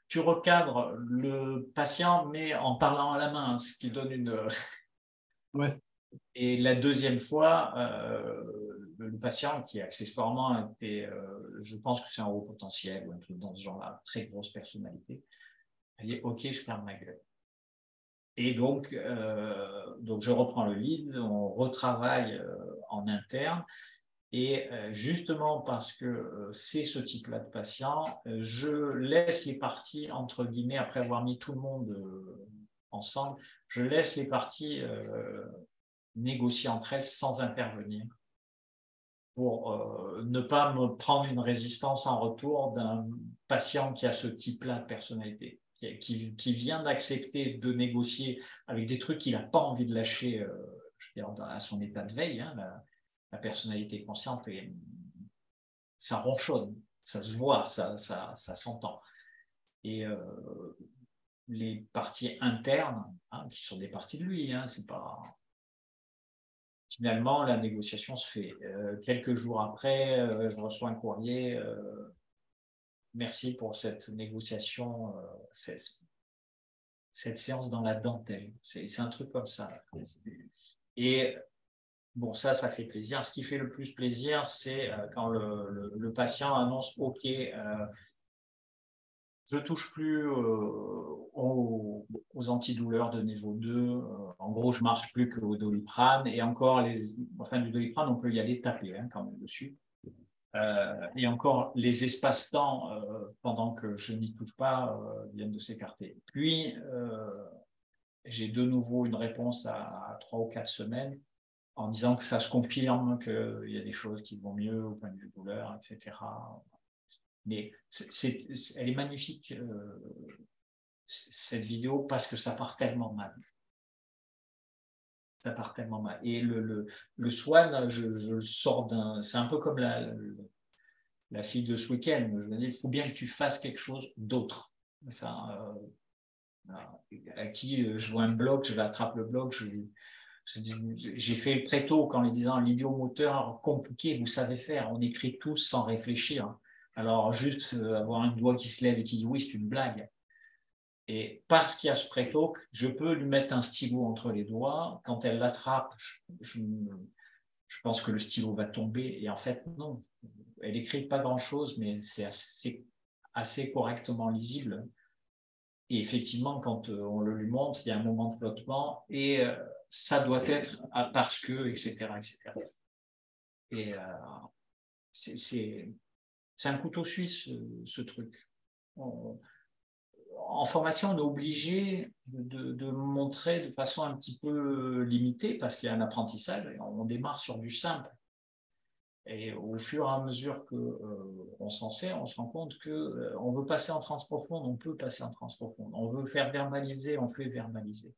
tu recadres le patient, mais en parlant à la main, ce qui donne une. Ouais. Et la deuxième fois, euh, le patient qui accessoirement était, je pense que c'est un haut potentiel ou un truc dans ce genre-là, très grosse personnalité, a dit Ok, je ferme ma gueule. Et donc, euh, donc, je reprends le lead, on retravaille euh, en interne. Et euh, justement parce que c'est ce type-là de patient, je laisse les parties, entre guillemets, après avoir mis tout le monde ensemble, je laisse les parties négocier entre elles sans intervenir pour ne pas me prendre une résistance en retour d'un patient qui a ce type-là de personnalité qui, vient d'accepter de négocier avec des trucs qu'il n'a pas envie de lâcher euh, à son état de veille, hein, la, personnalité consciente, et, ça ronchonne, ça se voit, ça, ça, ça s'entend. Et euh, les parties internes, hein, qui sont des parties de lui, hein, c'est pas. Finalement, la négociation se fait. Euh, quelques jours après, je reçois un courrier merci pour cette négociation, euh, cette, séance dans la dentelle. C'est un truc comme ça. Et bon, ça, ça fait plaisir. Ce qui fait le plus plaisir, c'est euh, quand le, patient annonce OK, euh, je touche plus aux, antidouleurs de niveau 2. en gros, je marche plus qu'au doliprane. Et encore, les, enfin, du doliprane, on peut y aller taper hein, quand même dessus. Euh, et encore, les espaces-temps, euh, pendant que je n'y touche pas, euh, viennent de s'écarter. Puis, j'ai de nouveau une réponse à, trois ou quatre semaines en disant que ça se confirme qu'il y a des choses qui vont mieux au point de vue douleur, etc. Mais elle est magnifique, cette vidéo, parce que ça part tellement mal ça part tellement mal. Et le, le, swan, je, sors d'un. C'est un peu comme la, la, fille de ce week-end. Je me dis, il faut bien que tu fasses quelque chose d'autre. Ça, euh, à qui euh, je vois un blog, je l'attrape le blog, je, j'ai fait très tôt quand les disant l'idiomoteur compliqué, vous savez faire, on écrit tous sans réfléchir. Alors juste euh, avoir un doigt qui se lève et qui dit oui, c'est une blague. Et parce qu'il y a ce pré-talk, je peux lui mettre un stylo entre les doigts. Quand elle l'attrape, je, pense que le stylo va tomber. Et en fait, non. Elle écrit pas grand-chose, mais c'est assez, correctement lisible. Et effectivement, quand euh, on le lui montre, il y a un moment de flottement et euh, ça doit être parce que, etc. etc. Et euh, c'est un couteau suisse, ce, truc en formation, on est obligé de, montrer de façon un petit peu limitée parce qu'il y a un apprentissage on démarre sur du simple. Et au fur et à mesure qu'on euh, s'en sert, on se rend compte qu'on euh, veut passer en transprofonde, on peut passer en transprofonde. On veut faire verbaliser, on fait verbaliser.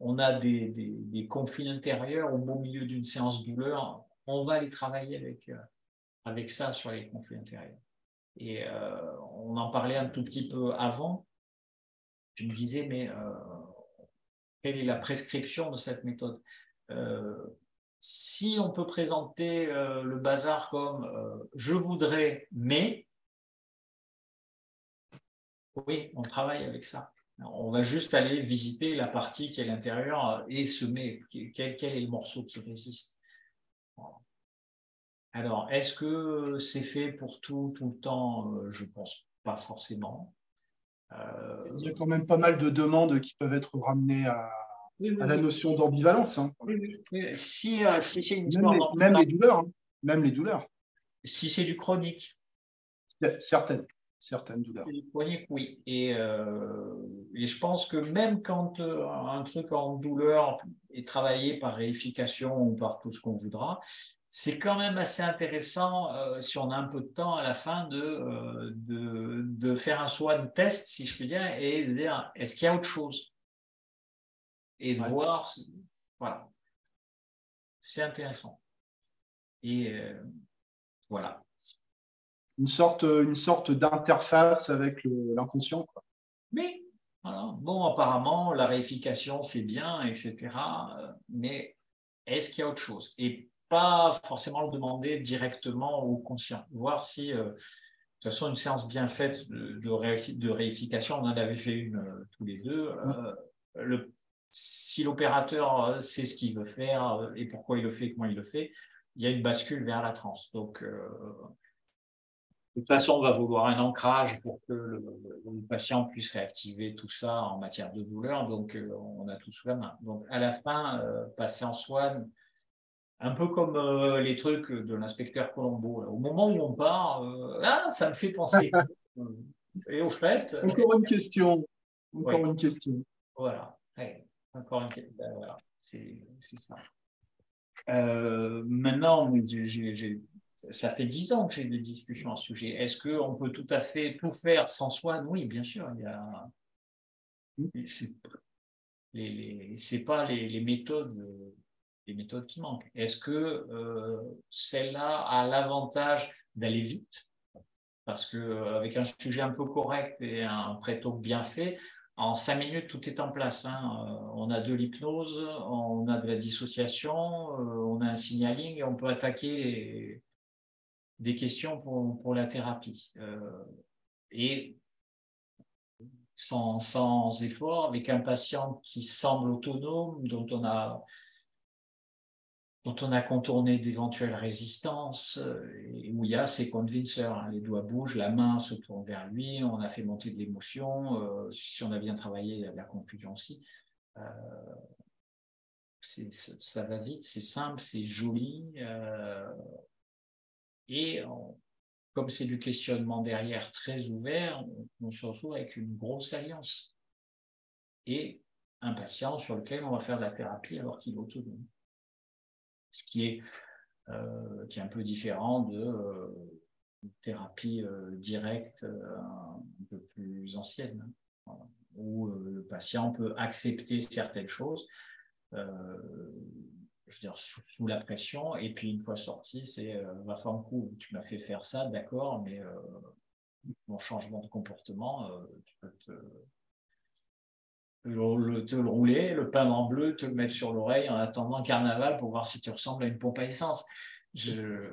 On a des, conflits intérieurs au beau milieu d'une séance douleur, on va aller travailler avec, euh, avec ça sur les conflits intérieurs. Et on en parlait un tout petit peu avant tu me disais, mais euh, quelle est la prescription de cette méthode? Euh, Si on peut présenter euh, le bazar comme je voudrais, mais, oui, on travaille avec ça. On va juste aller visiter la partie qui est l'intérieur et semer quel, quel est le morceau qui résiste. Alors, est-ce que c'est fait pour tout, tout le temps? Je pense pas forcément. Il y a quand même pas mal de demandes qui peuvent être ramenées à, la notion d'ambivalence. Hein. Si, si c'est une même, les, même les douleurs. Hein. Même les douleurs. Si c'est du chronique. Certaines certaines douleurs. Chronique, oui. Et, euh, et, je pense que même quand euh, un truc en douleur est travaillé par réification ou par tout ce qu'on voudra, c'est quand même assez intéressant, euh, si on a un peu de temps à la fin, de, de, de, faire un swan test, si je puis dire, et de dire est-ce qu'il y a autre chose? Et de voir. Voilà. C'est intéressant. Et voilà une sorte, une sorte d'interface avec l'inconscient. Mais, bon, apparemment, la réification, c'est bien, etc. Mais est-ce qu'il y a autre chose? Et pas forcément le demander directement au conscient. Voir si, euh, de toute façon, une séance bien faite de, de, réification, on en avait fait une euh, tous les deux. Euh, le, si l'opérateur sait ce qu'il veut faire et pourquoi il le fait, comment il le fait, il y a une bascule vers la transe. Donc, de toute façon, on va vouloir un ancrage pour que le, patient puisse réactiver tout ça en matière de douleur. Donc, euh, on a tout sous la main. Donc, à la fin, euh, passer en swan, un peu comme euh, les trucs de l'inspecteur Colombo. Au moment où on part, ah, ça me fait penser. Et au fait. Encore une question. Encore une question. Voilà. Encore une question. Ben, voilà. C'est ça. maintenant, ça fait dix ans que j'ai des discussions à ce sujet. Est-ce qu'on peut tout à fait tout faire sans soi Oui, bien sûr. Il y a... C'est pas les, méthodes, les méthodes qui manquent. Est-ce que euh, celle-là a l'avantage d'aller vite? Parce qu'avec un sujet un peu correct et un pré-talk bien fait, en cinq minutes, tout est en place. Hein. Euh, on a de l'hypnose, on a de la dissociation, euh, on a un signaling et on peut attaquer des questions pour, pour la thérapie. Euh, et sans, effort, avec un patient qui semble autonome, dont on a, dont on a contourné d'éventuelles résistances, euh, et où il y a ces convinceurs, hein. les doigts bougent, la main se tourne vers lui, on a fait monter de l'émotion, euh, si on a bien travaillé, la confusion aussi. ça va vite, c'est simple, c'est joli. Et comme c'est du questionnement derrière très ouvert, on, se retrouve avec une grosse alliance et un patient sur lequel on va faire de la thérapie alors qu'il est autonome. Ce qui est, euh, qui est un peu différent de euh, thérapie euh, directe un peu plus ancienne, où le patient peut accepter certaines choses je veux dire, sous, la pression. Et puis, une fois sorti, c'est va faire un coup, tu m'as fait faire ça, d'accord, mais mon changement de comportement, tu peux te le, te le rouler, le peindre en bleu, te le mettre sur l'oreille en attendant le carnaval pour voir si tu ressembles à une pompe à essence. Je,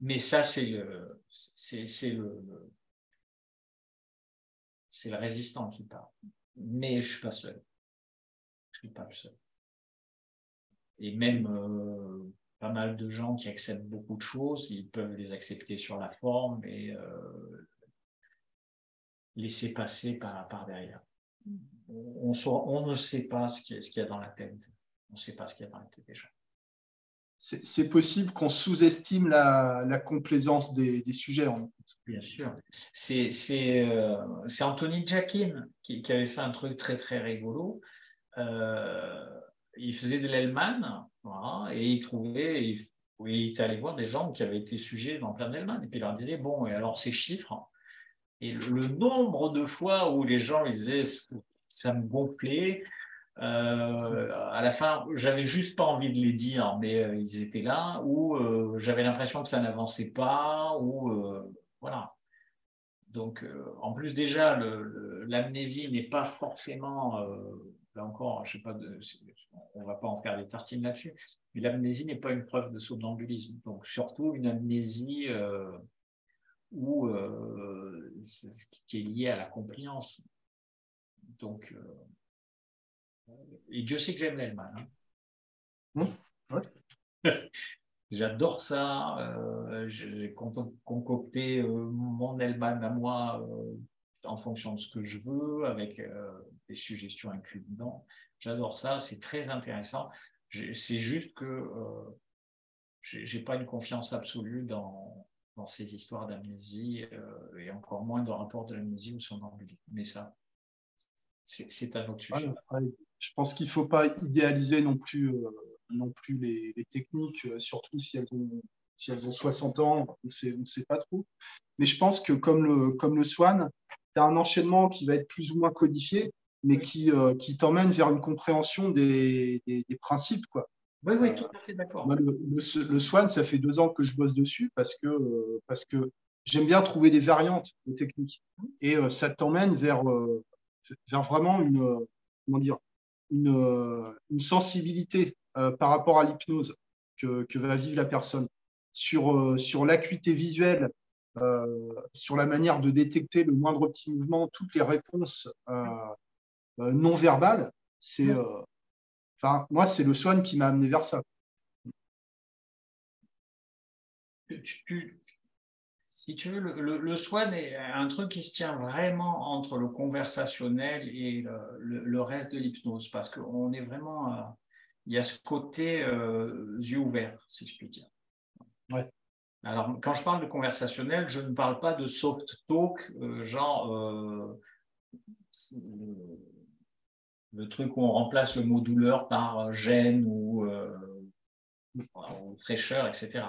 Mais ça, c'est le, c'est, le, c'est le résistant qui parle. Mais je suis pas seul. Je suis pas seul et même euh, pas mal de gens qui acceptent beaucoup de choses, ils peuvent les accepter sur la forme et euh, laisser passer par derrière. On, on, ne sait pas ce qu'il y, a dans la tête. On ne sait pas ce qu'il y a dans la tête des gens. C'est possible qu'on sous-estime la, la, complaisance des, des, sujets. En Bien sûr. C'est euh, Anthony Jackin qui, qui, avait fait un truc très très rigolo. Euh, il faisait de l'Hellman, et il trouvait, il, il était allé voir des gens qui avaient été sujets dans plein d'Hellman, et puis il leur disait, bon, et alors ces chiffres, et le, nombre de fois où les gens disaient, ça me gonflait, euh, à la fin, j'avais juste pas envie de les dire, mais euh, ils étaient là, ou euh, j'avais l'impression que ça n'avançait pas, ou voilà. Donc, en plus déjà, l'amnésie n'est pas forcément là encore, je sais pas, on ne va pas en faire des tartines là-dessus, mais l'amnésie n'est pas une preuve de somnambulisme. Donc, surtout une amnésie euh, où, euh, qui est liée à la compliance. Donc, euh, et Dieu sait que j'aime l'Allemagne. Hein. Mmh, J'adore ça. Euh, j'ai concocté mon Elban à moi en fonction de ce que je veux, avec des suggestions incluses dedans. J'adore ça. C'est très intéressant. C'est juste que j'ai pas une confiance absolue dans, dans ces histoires d'amnésie et encore moins dans le rapport de l'amnésie ou son somnambulie. Mais ça, c'est un autre sujet. je pense qu'il ne faut pas idéaliser non plus non plus les, techniques, euh, surtout si elles ont, si elles ont 60 ans, on sait, ne sait pas trop. Mais je pense que comme le, comme le Swan, tu as un enchaînement qui va être plus ou moins codifié, mais qui, euh, qui t'emmène vers une compréhension des, des, principes. Quoi. Oui, oui, tout à fait d'accord. Le, le, Swan, ça fait deux ans que je bosse dessus parce que, euh, parce que j'aime bien trouver des variantes de techniques. Et ça t'emmène vers, vers vraiment une, comment dire, une, une sensibilité euh, par rapport à l'hypnose que, va vivre la personne, sur, euh, sur l'acuité visuelle, euh, sur la manière de détecter le moindre petit mouvement, toutes les réponses non verbales, c'est, enfin, moi, c'est le Swan qui m'a amené vers ça. si tu veux, le, Swan est un truc qui se tient vraiment entre le conversationnel et le, reste de l'hypnose, parce qu'on est vraiment il y a ce côté euh, yeux ouverts, si je puis dire. Ouais. Alors, quand je parle de conversationnel, je ne parle pas de soft talk, euh, genre euh, le truc où on remplace le mot douleur par gêne ou, ou fraîcheur, etc.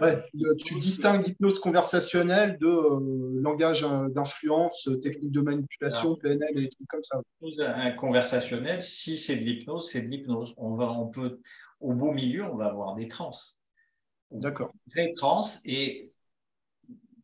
Ouais, tu distingues l'hypnose conversationnelle de euh, langage euh, d'influence, euh, technique de manipulation, PNL et trucs comme ça. L'hypnose conversationnelle, si c'est de l'hypnose, c'est de l'hypnose. On, va, on peut, au beau milieu, on va avoir des trans. D'accord. Des trans et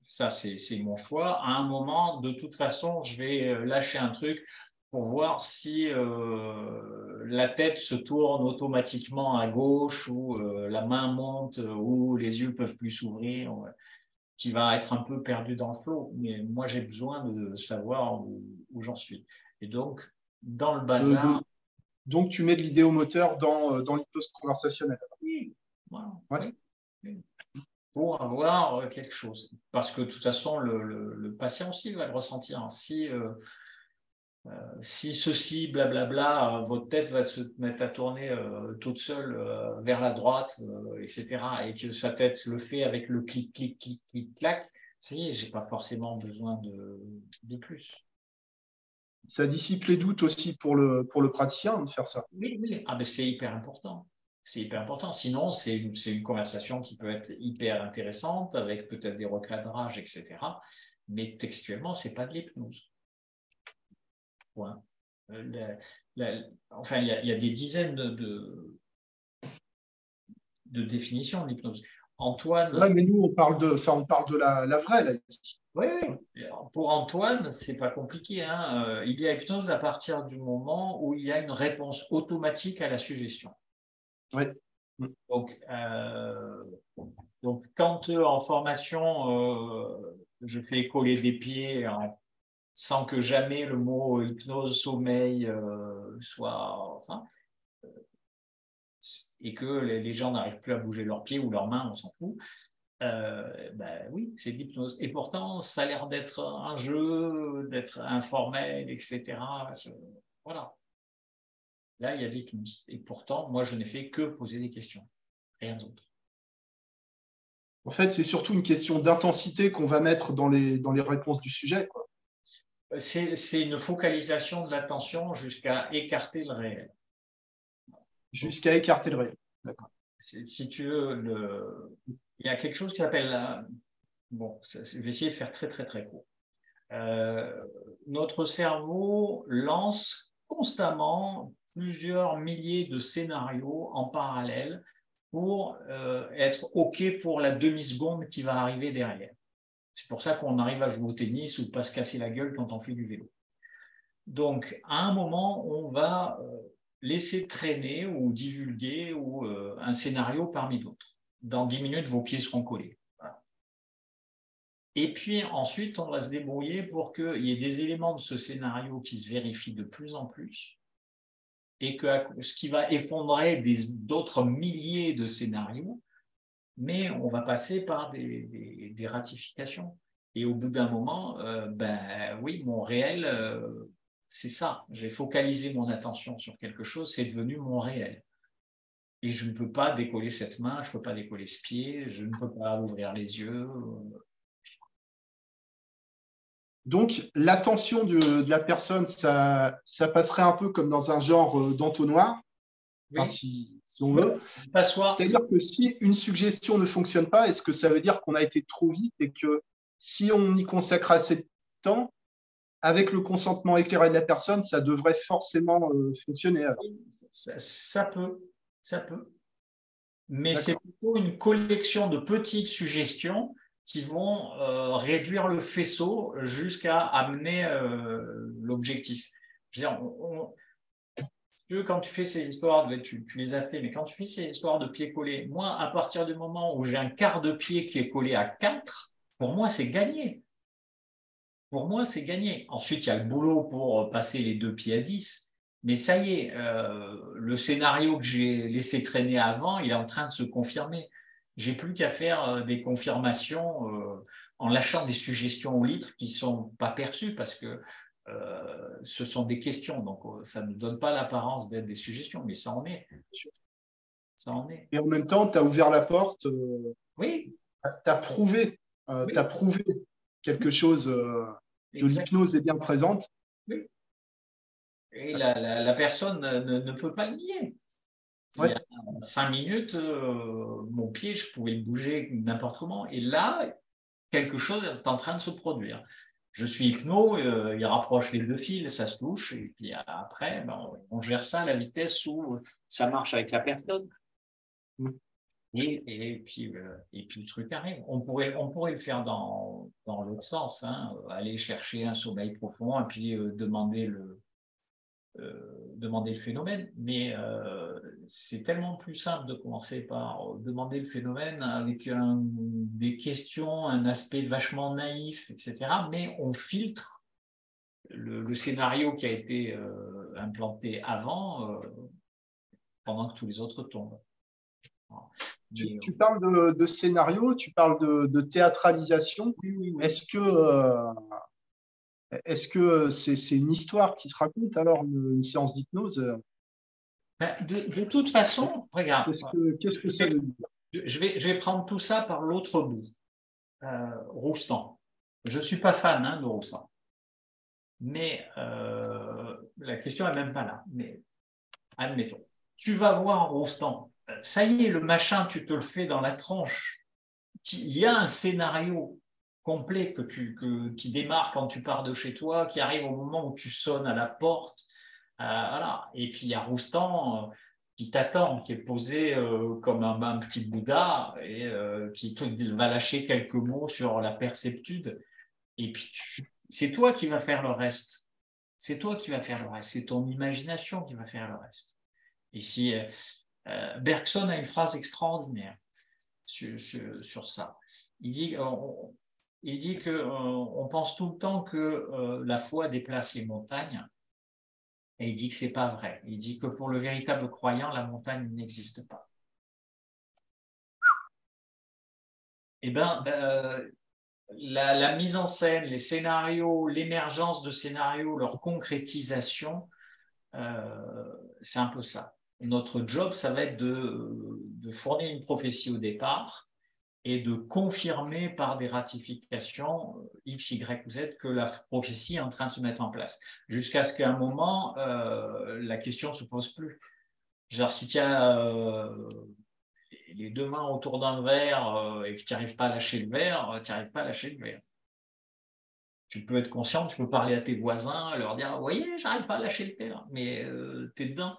ça, c'est mon choix. À un moment, de toute façon, je vais lâcher un truc pour voir si euh, la tête se tourne automatiquement à gauche ou euh, la main monte ou les yeux peuvent plus s'ouvrir, qui va être un peu perdu dans le flot. Mais moi, j'ai besoin de savoir où, j'en suis. Et donc, dans le bazar. Euh, donc, tu mets de l'idéomoteur dans, dans l'hypnose conversationnelle. Oui, Pour avoir quelque chose. Parce que de toute façon, le, patient aussi va le ressentir. Si euh, si ceci, blablabla, euh, votre tête va se mettre à tourner euh, toute seule vers la droite, etc., et que sa tête le fait avec le clic, clic, clic, clic, clac, ça y est, j'ai pas forcément besoin de, de, plus. Ça dissipe les doutes aussi pour le, pour le praticien de faire ça. Oui, oui. Ah, ben c'est hyper important. C'est hyper important. Sinon, c'est une, une conversation qui peut être hyper intéressante avec peut-être des recadrages, etc. Mais textuellement, c'est pas de l'hypnose. Euh, enfin, il y, a, des dizaines de, de, définitions de l'hypnose. Antoine. mais nous, on parle de, on parle de la, vraie. Oui, pour Antoine, c'est pas compliqué. Hein. Euh, il y a hypnose à partir du moment où il y a une réponse automatique à la suggestion. Oui. Donc, euh, donc quand en formation, je fais coller des pieds en sans que jamais le mot hypnose, sommeil euh, soit. Euh, et que les, gens n'arrivent plus à bouger leurs pieds ou leurs mains, on s'en fout. Euh, ben oui, c'est de l'hypnose. Et pourtant, ça a l'air d'être un jeu, d'être informel, etc. Voilà. Là, il y a de l'hypnose. Et pourtant, moi, je n'ai fait que poser des questions. Rien d'autre. En fait, c'est surtout une question d'intensité qu'on va mettre dans les, dans les réponses du sujet. Quoi c'est une focalisation de l'attention jusqu'à écarter le réel. Jusqu'à écarter le réel. D'accord. Si tu veux, le... il y a quelque chose qui s'appelle. Bon, je vais essayer de faire très, très, très court. Euh, notre cerveau lance constamment plusieurs milliers de scénarios en parallèle pour euh, être OK pour la demi-seconde qui va arriver derrière. C'est pour ça qu'on arrive à jouer au tennis ou pas se casser la gueule quand on fait du vélo. Donc, à un moment, on va euh, laisser traîner ou divulguer ou, euh, un scénario parmi d'autres. Dans dix minutes, vos pieds seront collés. Et puis ensuite, on va se débrouiller pour qu'il y ait des éléments de ce scénario qui se vérifient de plus en plus et que ce qui va effondrer d'autres milliers de scénarios, mais on va passer par des, des, ratifications. Et au bout d'un moment, euh, ben oui, mon réel, euh, c'est ça. J'ai focalisé mon attention sur quelque chose, c'est devenu mon réel. Et je ne peux pas décoller cette main, je ne peux pas décoller ce pied, je ne peux pas ouvrir les yeux. Donc, l'attention de, la personne, ça, ça passerait un peu comme dans un genre euh, d'entonnoir, si, on veut. C'est-à-dire que si une suggestion ne fonctionne pas, est-ce que ça veut dire qu'on a été trop vite et que si on y consacre assez de temps, avec le consentement éclairé de la personne, ça devrait forcément euh, fonctionner ça, peut, ça peut. Mais c'est plutôt une collection de petites suggestions qui vont euh, réduire le faisceau jusqu'à amener euh, l'objectif. Je veux dire, quand tu fais ces histoires, tu, tu, les as fait, mais quand tu fais ces histoires de pieds collés, moi, à partir du moment où j'ai un quart de pied qui est collé à 4, pour moi, c'est gagné. Pour moi, c'est gagné. Ensuite, il y a le boulot pour passer les deux pieds à 10. Mais ça y est, euh, le scénario que j'ai laissé traîner avant, il est en train de se confirmer j'ai plus qu'à faire euh, des confirmations euh, en lâchant des suggestions au litre qui sont pas perçues parce que euh, ce sont des questions. Donc, ça ne donne pas l'apparence d'être des suggestions, mais ça en est. Ça en est. Et en même temps, tu as ouvert la porte. oui. Tu as prouvé, as prouvé quelque chose que l'hypnose est bien présente. Oui. Et la, personne ne, ne, peut pas le nier. Il y a cinq minutes, euh, mon pied, je pouvais le bouger n'importe comment. Et là, quelque chose est en train de se produire. Je suis hypno, euh, il rapproche les deux fils, ça se touche, et puis après, ben, on gère ça à la vitesse où ça marche avec la personne. Mm. Et, puis, euh, et puis le truc arrive. On pourrait, on pourrait le faire dans, dans l'autre sens, hein, aller chercher un sommeil profond et puis demander le, euh, demander le phénomène, mais euh, c'est tellement plus simple de commencer par demander le phénomène avec des questions, un aspect vachement naïf, etc. Mais on filtre le, scénario qui a été euh, implanté avant pendant que tous les autres tombent. Tu, parles de, scénario, tu parles de, théâtralisation. Est-ce que est-ce que c'est une histoire qui se raconte alors, une, séance d'hypnose ben, de, toute façon, regarde. Qu'est-ce que ça veut dire? je vais, je vais prendre tout ça par l'autre bout. Euh, Roustan. Je ne suis pas fan hein, de Roustan. Mais euh, la question n'est même pas là. Mais admettons, tu vas voir Roustan. Ça y est, le machin, tu te le fais dans la tranche. Il y a un scénario complet que tu, qui démarre quand tu pars de chez toi, qui arrive au moment où tu sonnes à la porte. Euh. Et puis il y a Roustan euh, qui t'attend, qui est posé euh, comme un, petit Bouddha et qui va lâcher quelques mots sur la perceptude. Et puis c'est toi qui vas faire le reste. C'est toi qui vas faire le reste. C'est ton imagination qui va faire le reste. Ici, Bergson a une phrase extraordinaire sur, ça. Il dit euh, pense tout le temps que euh, la foi déplace les montagnes, et il dit que c'est pas vrai. Il dit que pour le véritable croyant, la montagne n'existe pas. Eh bien, euh, la, mise en scène, les scénarios, l'émergence de scénarios, leur concrétisation, c'est un peu ça. notre job, ça va être de fournir une prophétie au départ, et de confirmer par des ratifications euh, X, Y ou Z que la prophétie est en train de se mettre en place. Jusqu'à ce qu'à un moment, euh, la question ne se pose plus. Genre, si tu as euh, les deux mains autour d'un verre et que tu n'arrives pas à lâcher le verre, tu n'arrives pas à lâcher le verre. Tu peux être conscient, tu peux parler à tes voisins, leur dire Vous voyez, j'arrive pas à lâcher le verre, mais tu es dedans.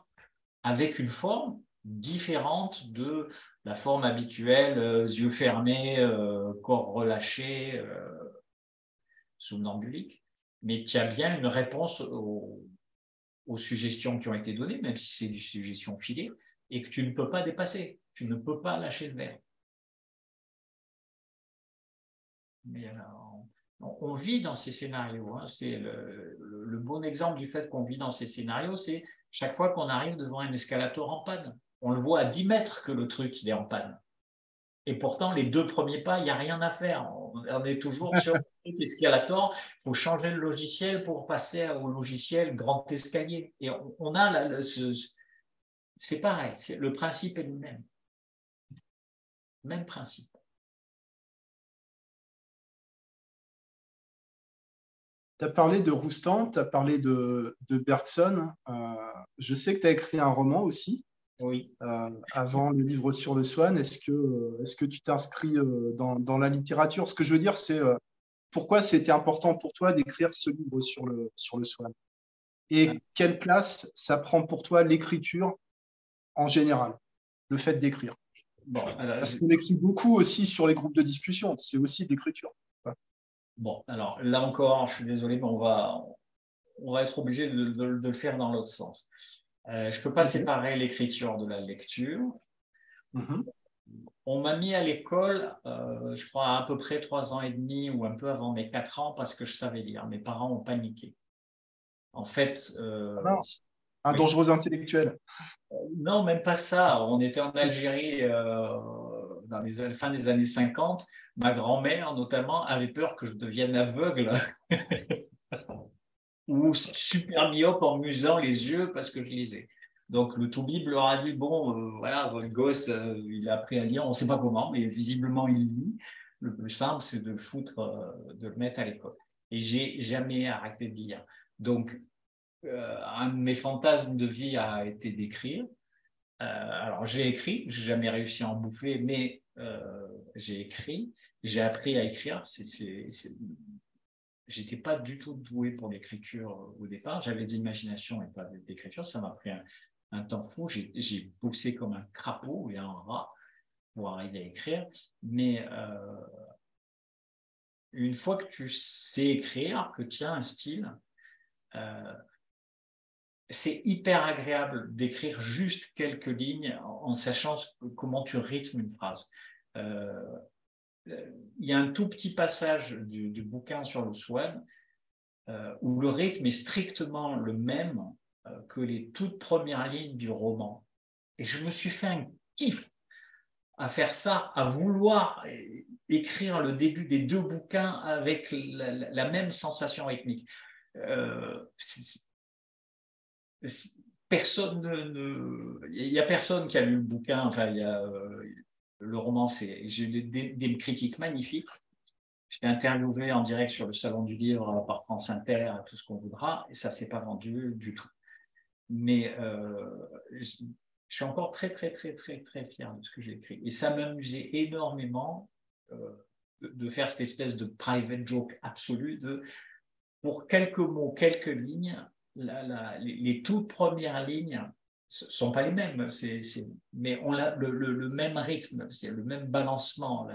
Avec une forme différente de la forme habituelle, euh, yeux fermés, euh, corps relâché, euh, somnambulique, mais tu as bien une réponse aux, suggestions qui ont été données, même si c'est des suggestions filées, et que tu ne peux pas dépasser. Tu ne peux pas lâcher le verre. Mais on, vit dans ces scénarios. Hein. c'est le, bon exemple du fait qu'on vit dans ces scénarios, c'est chaque fois qu'on arrive devant un escalator en panne. On le voit à 10 mètres que le truc il est en panne. Et pourtant, les deux premiers pas, il n'y a rien à faire. On est toujours sur l'escalator. Il faut changer le logiciel pour passer au logiciel grand escalier. Et on, a ce, c'est pareil. Le principe est le même. Même principe. Tu as parlé de Roustan, tu as parlé de, Bergson. Euh, je sais que tu as écrit un roman aussi. Oui. Euh, avant le livre sur le Swan, est-ce que, est que tu t'inscris euh, dans, la littérature? Ce que je veux dire, c'est pourquoi c'était important pour toi d'écrire ce livre sur le, sur le Swan? Et quelle place ça prend pour toi l'écriture en général, le fait d'écrire? Bon, Parce qu'on écrit beaucoup aussi sur les groupes de discussion, c'est aussi de l'écriture. Bon, alors là encore, je suis désolé, mais on va, on va être obligé de, le faire dans l'autre sens. Euh, je ne peux pas séparer l'écriture de la lecture. Mm-hmm. On m'a mis à l'école, euh, je crois, à, peu près trois ans et demi ou un peu avant mes quatre ans parce que je savais lire. Mes parents ont paniqué. En fait. Euh, ah un dangereux intellectuel. non, même pas ça. On était en Algérie dans les fin des années 50, ma grand-mère notamment avait peur que je devienne aveugle ou super myope en musant les yeux parce que je lisais. Donc le Toubib leur a dit bon, euh, voilà, votre gosse, euh, il a appris à lire, on ne sait pas comment, mais visiblement il lit. Le plus simple, c'est de euh, de le mettre à l'école. Et j'ai jamais arrêté de lire. Donc un de mes fantasmes de vie a été d'écrire. alors j'ai écrit, j'ai jamais réussi à en bouffer, mais j'ai écrit, j'ai appris à écrire. J'étais pas du tout doué pour l'écriture au départ. J'avais de l'imagination et pas d'écriture. Ça m'a pris un, temps fou. J'ai poussé comme un crapaud et un rat pour arriver à écrire. Mais euh, une fois que tu sais écrire, que tu as un style, euh, c'est hyper agréable d'écrire juste quelques lignes en sachant comment tu rythmes une phrase. Euh, il y a un tout petit passage du, bouquin sur le swan euh, où le rythme est strictement le même euh, que les toutes premières lignes du roman. Et je me suis fait un kiff à faire ça, à vouloir écrire le début des deux bouquins avec la, même sensation rythmique. personne ne, il n'y a personne qui a lu le bouquin. Enfin, il y a, le roman, j'ai eu des, critiques magnifiques. J'étais interviewé en direct sur le salon du livre par France Inter, tout ce qu'on voudra, et ça ne s'est pas vendu du tout. Mais euh, je, suis encore très, très, très, très, très fier de ce que j'ai écrit. Et ça m'amusait énormément euh, de, faire cette espèce de private joke absolu de, pour quelques mots, quelques lignes, les, toutes premières lignes ne sont pas les mêmes, mais on a le, même rythme, le même balancement,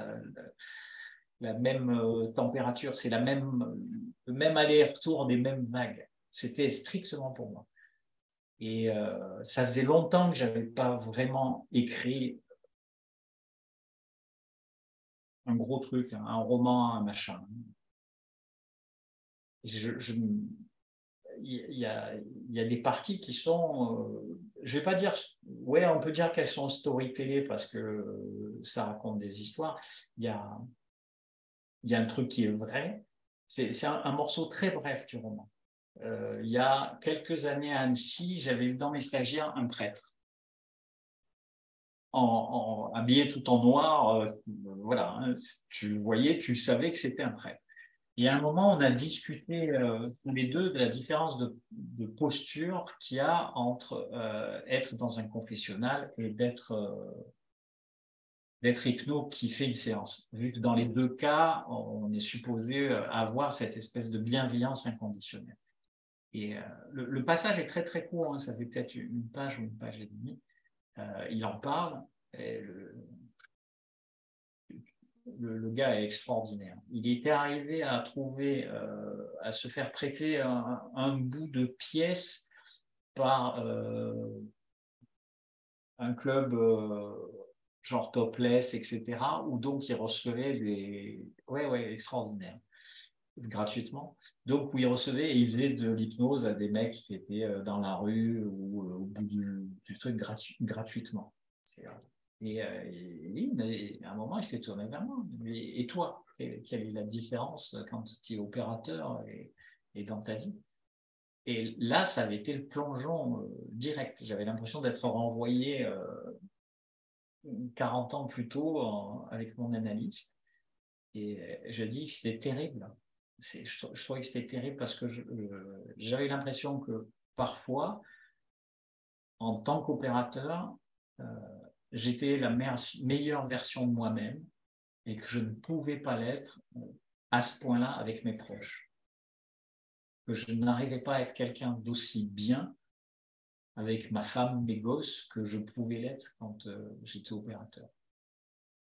la, même euh, température, c'est la même, le même aller-retour des mêmes vagues. C'était strictement pour moi. Et euh, ça faisait longtemps que je n'avais pas vraiment écrit un gros truc, un roman, un machin. il y, a, des parties qui sont, euh, je ne vais pas dire, ouais, on peut dire qu'elles sont storytellées parce que ça raconte des histoires. Il y a, un truc qui est vrai. C'est un, morceau très bref du roman. Euh, il y a quelques années à Annecy, j'avais vu dans mes stagiaires un prêtre. Habillé tout en noir, euh, voilà, hein, tu voyais, tu savais que c'était un prêtre. Et à un moment, on a discuté euh, tous les deux de la différence de, posture qu'il y a entre euh, être dans un confessionnal et d'être euh, d'être hypno qui fait une séance. Vu que dans les deux cas, on est supposé avoir cette espèce de bienveillance inconditionnelle. Et le, passage est très très court, hein, ça fait peut-être une page ou une page et demie. il en parle. Le, gars est extraordinaire. Il était arrivé à trouver, euh, à se faire prêter un, bout de pièce par euh, un club euh, genre topless, etc., où donc il recevait des. Ouais, ouais, extraordinaire. gratuitement. Donc, où il recevait et il faisait de l'hypnose à des mecs qui étaient dans la rue ou au bout du, truc gratuitement. Et, et, à un moment, il s'était tourné vers moi. Et, toi, quelle est la différence quand tu es opérateur et, dans ta vie? Et là, ça avait été le plongeon euh, direct. J'avais l'impression d'être renvoyé 40 euh, ans plus tôt avec mon analyste. Et euh, je dis que c'était terrible. Je, je, trouvais que c'était terrible parce que j'avais l'impression que parfois, en tant qu'opérateur, j'étais la meilleure version de moi-même et que je ne pouvais pas l'être à ce point-là avec mes proches que je n'arrivais pas à être quelqu'un d'aussi bien avec ma femme, mes gosses, que je pouvais l'être quand euh, j'étais opérateur.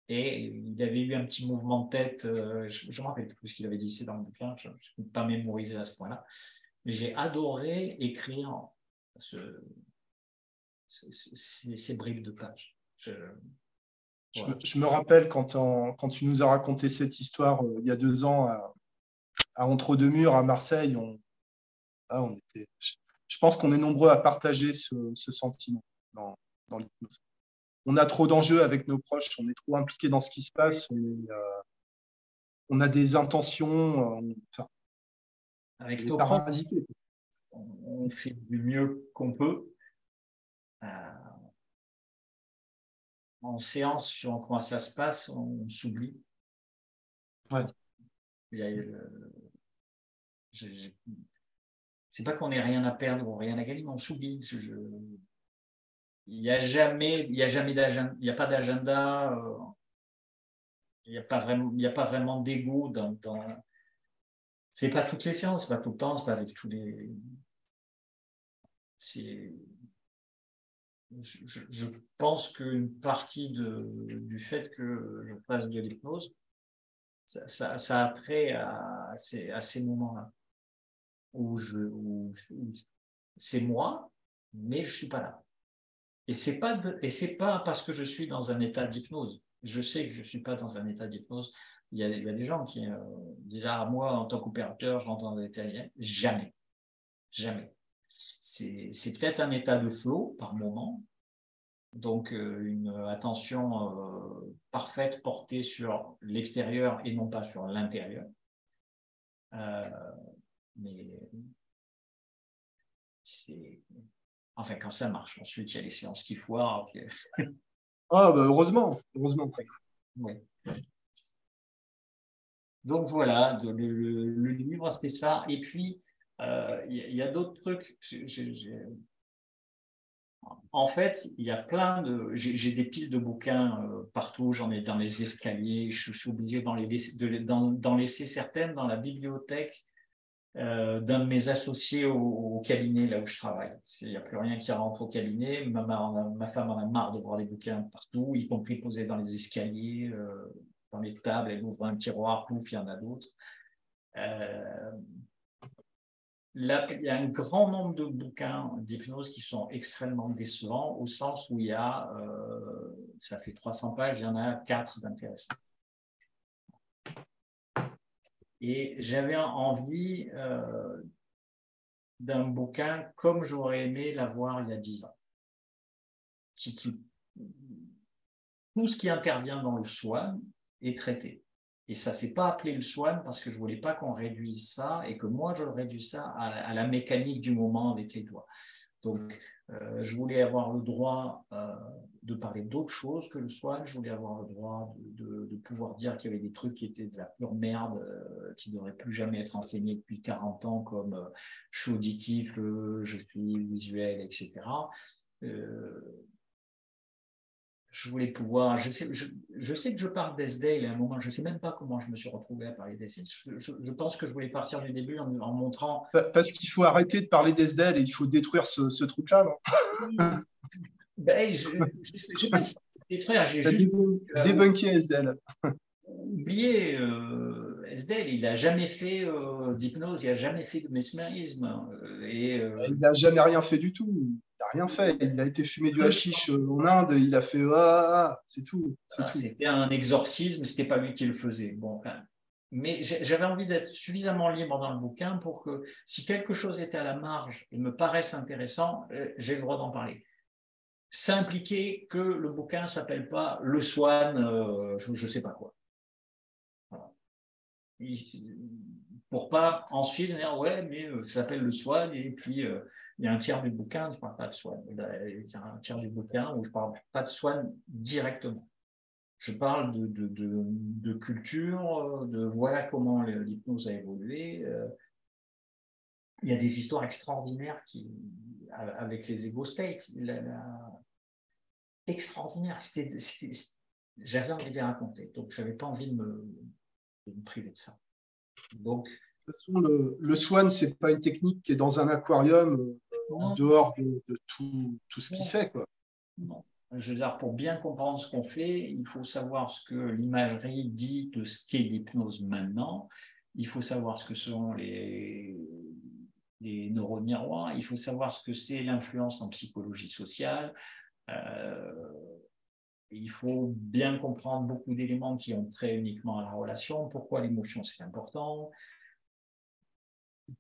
Et il avait eu un petit mouvement de tête, euh, je ne me rappelle plus ce qu'il avait dit, c'est dans le bouquin, je ne pas mémoriser à ce point-là, mais j'ai adoré écrire ce, ces, bribes de pages. Je, je, me rappelle quand, quand, tu nous as raconté cette histoire euh, il y a deux ans à, à Entre-deux-Murs à Marseille, on, ah, on était, je pense qu'on est nombreux à partager ce, sentiment dans, l'hypnose. On a trop d'enjeux avec nos proches, on est trop impliqué dans ce qui se passe, on, euh, a des intentions, euh, enfin, avec on fait du mieux qu'on peut. Euh, en séance, sur comment ça se passe, on, s'oublie. Ouais. A, c'est pas qu'on n'ait rien à perdre ou rien à gagner, mais on s'oublie. Il n'y a jamais, il y a jamais d'agenda, il n'y a pas d'agenda, euh, il n'y a pas vraiment, il y a pas vraiment d'ego dans, dans... c'est pas toutes les séances, c'est pas tout le temps, c'est pas avec tous les, c'est, je, pense qu'une partie de, du fait que je fasse de l'hypnose, ça, a trait à ces, moments-là où, je, c'est moi, mais je suis pas là. Et c'est pas pas parce que je suis dans un état d'hypnose. Je sais que je suis pas dans un état d'hypnose. Il y, a, des gens qui euh, disent ah moi en tant qu'opérateur je un état jamais, jamais. C'est, peut-être un état de flow par moment, donc euh, une attention euh, parfaite portée sur l'extérieur et non pas sur l'intérieur. Euh, mais c'est. Enfin, quand ça marche. Ensuite, il y a les séances qui foirent. ah, bah heureusement. Heureusement. Oui. Donc voilà, le, le, livre, c'était ça. Et puis, il y, a d'autres trucs. En fait, il y a plein de. J'ai des piles de bouquins euh, partout. J'en ai dans les escaliers. Je, suis obligé d'en de, laisser certaines dans la bibliothèque euh, d'un de mes associés au, cabinet là où je travaille. Qu'il n'y a plus rien qui rentre au cabinet. Ma, ma, femme en a marre de voir les bouquins partout, y compris posés dans les escaliers, euh, dans les tables. Elle ouvre un tiroir, pouf, il y en a d'autres. Euh, il y a un grand nombre de bouquins d'hypnose qui sont extrêmement décevants, au sens où il y a, ça fait 300 pages, il y en a 4 d'intéressants. Et j'avais envie euh, d'un bouquin comme j'aurais aimé l'avoir il y a dix ans. Qui, tout ce qui intervient dans le soin est traité. Et ça s'est pas appelé le soin parce que je voulais pas qu'on réduise ça et que moi je réduis ça à, la mécanique du moment avec les doigts. Donc, euh, je voulais avoir le droit euh, de parler d'autres choses que le soin. Je voulais avoir le droit de, pouvoir dire qu'il y avait des trucs qui étaient de la pure merde, euh, qui ne devraient plus jamais être enseignés depuis 40 ans, comme je suis auditif, je suis visuel, etc je voulais pouvoir. Je sais, je, sais que je parle d'Esdale à un moment, je ne sais même pas comment je me suis retrouvé à parler d'Esdale. Je, pense que je voulais partir du début en, montrant. Parce qu'il faut arrêter de parler d'Esdale et il faut détruire ce, truc-là, non? Ben, Je pas détruire, j'ai juste. Débunker Esdale. Oubliez, euh, Il n'a jamais fait euh, d'hypnose, il n'a jamais fait de mesmérisme. Euh, et, euh, il n'a jamais rien fait du tout rien fait. Il a été fumé du hashish euh, en Inde, il a fait ah, ah, ah c'est tout. c'était un exorcisme, c'était pas lui qui le faisait. Bon, mais j'avais envie d'être suffisamment libre dans le bouquin pour que si quelque chose était à la marge et me paraisse intéressant, euh, j'ai le droit d'en parler. Ça impliquait que le bouquin ne s'appelle pas Le Swan, euh, je ne sais pas quoi. Pour pas ensuite dire ouais, mais euh, ça s'appelle Le Swan et puis il y a un tiers du bouquin, je parle pas de Swan. Il y a un tiers du bouquin où je parle pas de Swan directement. Je parle de, de, culture, de voilà comment l'hypnose a évolué. Euh. Il y a des histoires extraordinaires qui, avec les ego states. Extraordinaire. J'avais envie de les raconter, donc je n'avais pas envie de me, priver de ça. Donc, de toute façon, le, le swan, ce n'est pas une technique qui est dans un aquarium euh, en dehors de, tout, tout, ce qui se fait. Quoi. Non. Je veux dire, pour bien comprendre ce qu'on fait, il faut savoir ce que l'imagerie dit de ce qu'est l'hypnose maintenant. Il faut savoir ce que sont les, les neurones miroirs. Il faut savoir ce que c'est l'influence en psychologie sociale. Euh, il faut bien comprendre beaucoup d'éléments qui ont trait uniquement à la relation. Pourquoi l'émotion, c'est important?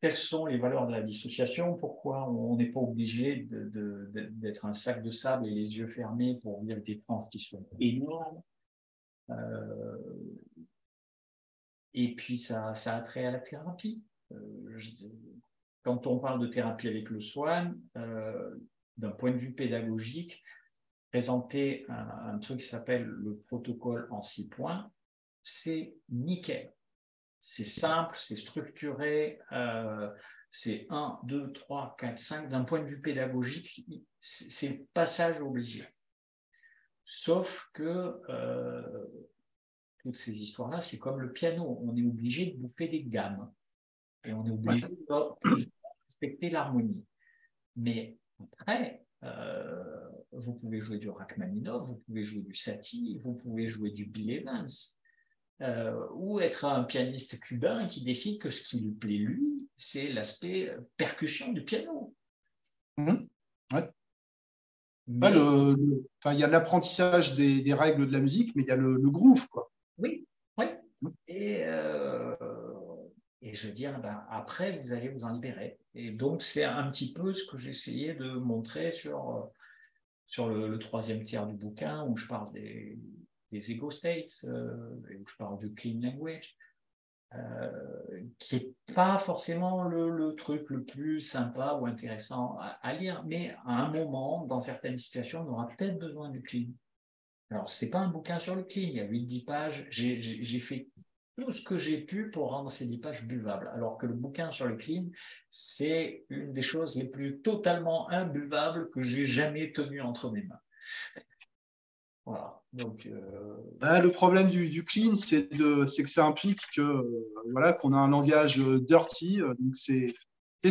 Quelles sont les valeurs de la dissociation, pourquoi on n'est pas obligé d'être un sac de sable et les yeux fermés pour vivre des trans qui sont énormes? Euh, et puis ça, ça a trait à la thérapie. Euh, quand on parle de thérapie avec le swan, euh, d'un point de vue pédagogique, présenter un truc qui s'appelle le protocole en six points, c'est nickel c'est simple, c'est structuré, euh, c'est 1, 2, 3, 4, 5. D'un point de vue pédagogique, c'est le passage obligé. Sauf que euh, toutes ces histoires-là, c'est comme le piano. On est obligé de bouffer des gammes. Et on est obligé de respecter l'harmonie. Mais après, euh, vous pouvez jouer du Rachmaninoff, vous pouvez jouer du Satie, vous pouvez jouer du Bill Evans. Euh, ou être un pianiste cubain qui décide que ce qui lui plaît lui, c'est l'aspect percussion du piano. Mmh. Ouais. il y a l'apprentissage des, règles de la musique, mais il y a le, groove. Quoi. Oui, oui. Mmh. Et, euh, et je veux dire, ben, après, vous allez vous en libérer. Et donc, c'est un petit peu ce que j'essayais de montrer sur, sur le, troisième tiers du bouquin, où je parle des, des ego states, euh, où je parle du clean language, euh, qui n'est pas forcément le, truc le plus sympa ou intéressant à, lire, mais à un moment, dans certaines situations, on aura peut-être besoin du clean. Alors, ce n'est pas un bouquin sur le clean, il y a 8-10 pages, j'ai fait tout ce que j'ai pu pour rendre ces 10 pages buvables, alors que le bouquin sur le clean, c'est une des choses les plus totalement imbuvables que j'ai jamais tenues entre mes mains. Voilà. Donc, euh, bah, le problème du, clean, c'est que ça implique que voilà qu'on a un langage euh, dirty. Euh, donc c'est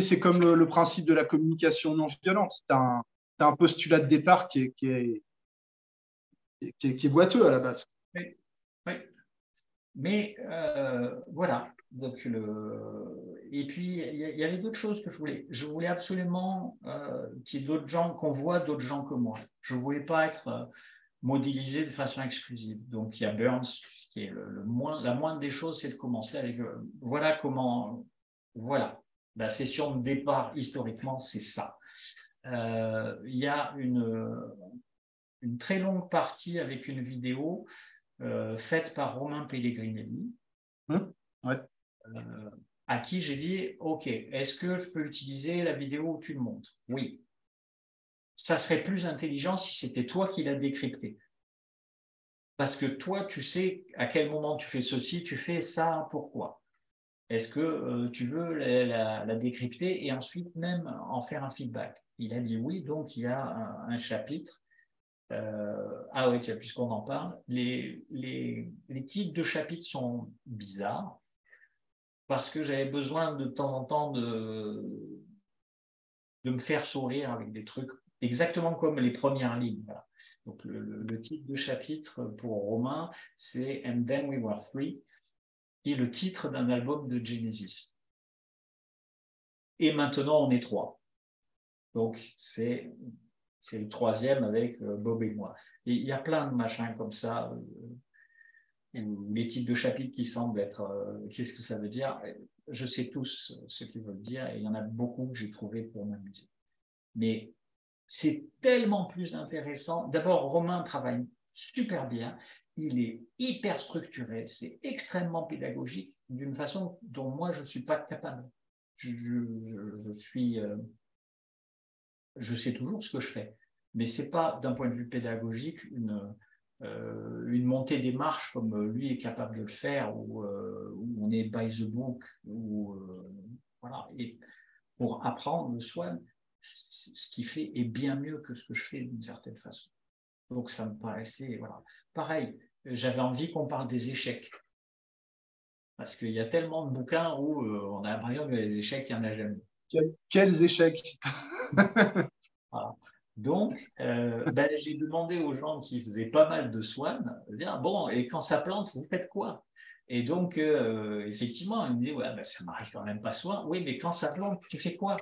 c'est comme le, principe de la communication non violente. C'est un, un, postulat de départ qui est, qui est, qui est, boiteux à la base. Oui. Mais voilà. Donc le... Et puis, il y, avait d'autres choses que je voulais. Je voulais absolument qu'il y ait d'autres gens, qu'on voit d'autres gens que moi. Je ne voulais pas être modéliser de façon exclusive. Donc, il y a Burns, qui est le, moins, la moindre des choses, c'est de commencer avec euh, voilà comment, voilà, la session de départ historiquement, c'est ça. Euh, il y a une, une très longue partie avec une vidéo euh, faite par Romain Pellegrinelli, hein? À qui j'ai dit, OK, est-ce que je peux utiliser la vidéo où tu le montres? Oui ça serait plus intelligent si c'était toi qui l'as décrypté. Parce que toi, tu sais à quel moment tu fais ceci, tu fais ça, pourquoi. Est-ce que euh, tu veux la, décrypter et ensuite même en faire un feedback? Il a dit oui, donc il y a un, chapitre. Euh, ah oui, puisqu'on en parle, les, les, titres de chapitres sont bizarres parce que j'avais besoin de temps en temps de, me faire sourire avec des trucs exactement comme les premières lignes. Donc le, titre de chapitre pour Romain, c'est And Then We Were Three, qui est le titre d'un album de Genesis. Et maintenant, on est trois. Donc c'est c'est le troisième avec euh, Bob et moi. Il y a plein de machins comme ça. ou les titres de chapitres qui semblent être euh, qu'est-ce que ça veut dire? Je sais tous ce qu'ils veulent dire et il y en a beaucoup que j'ai trouvé pour m'amuser. Mais c'est tellement plus intéressant. D'abord, Romain travaille super bien. Il est hyper structuré, c'est extrêmement pédagogique d'une façon dont moi je ne suis pas capable. Je, suis, euh, je sais toujours ce que je fais, mais c'est pas d'un point de vue pédagogique une, euh, une montée des marches comme lui est capable de le faire, où, euh, on est by the book, ou voilà. Et pour apprendre le soin, ce qu'il fait est bien mieux que ce que je fais d'une certaine façon. Donc ça me paraissait, voilà. Pareil, j'avais envie qu'on parle des échecs. Parce qu'il y a tellement de bouquins où euh, on a l'impression que les échecs, il n'y en a jamais. Quels échecs? Donc, euh, ben, j'ai demandé aux gens qui faisaient pas mal de swan, dire bon, et quand ça plante, vous faites quoi? Et donc, euh, effectivement, ils me disaient ouais, ben, ça m'arrive quand même pas soin. Oui, mais quand ça plante, tu fais quoi?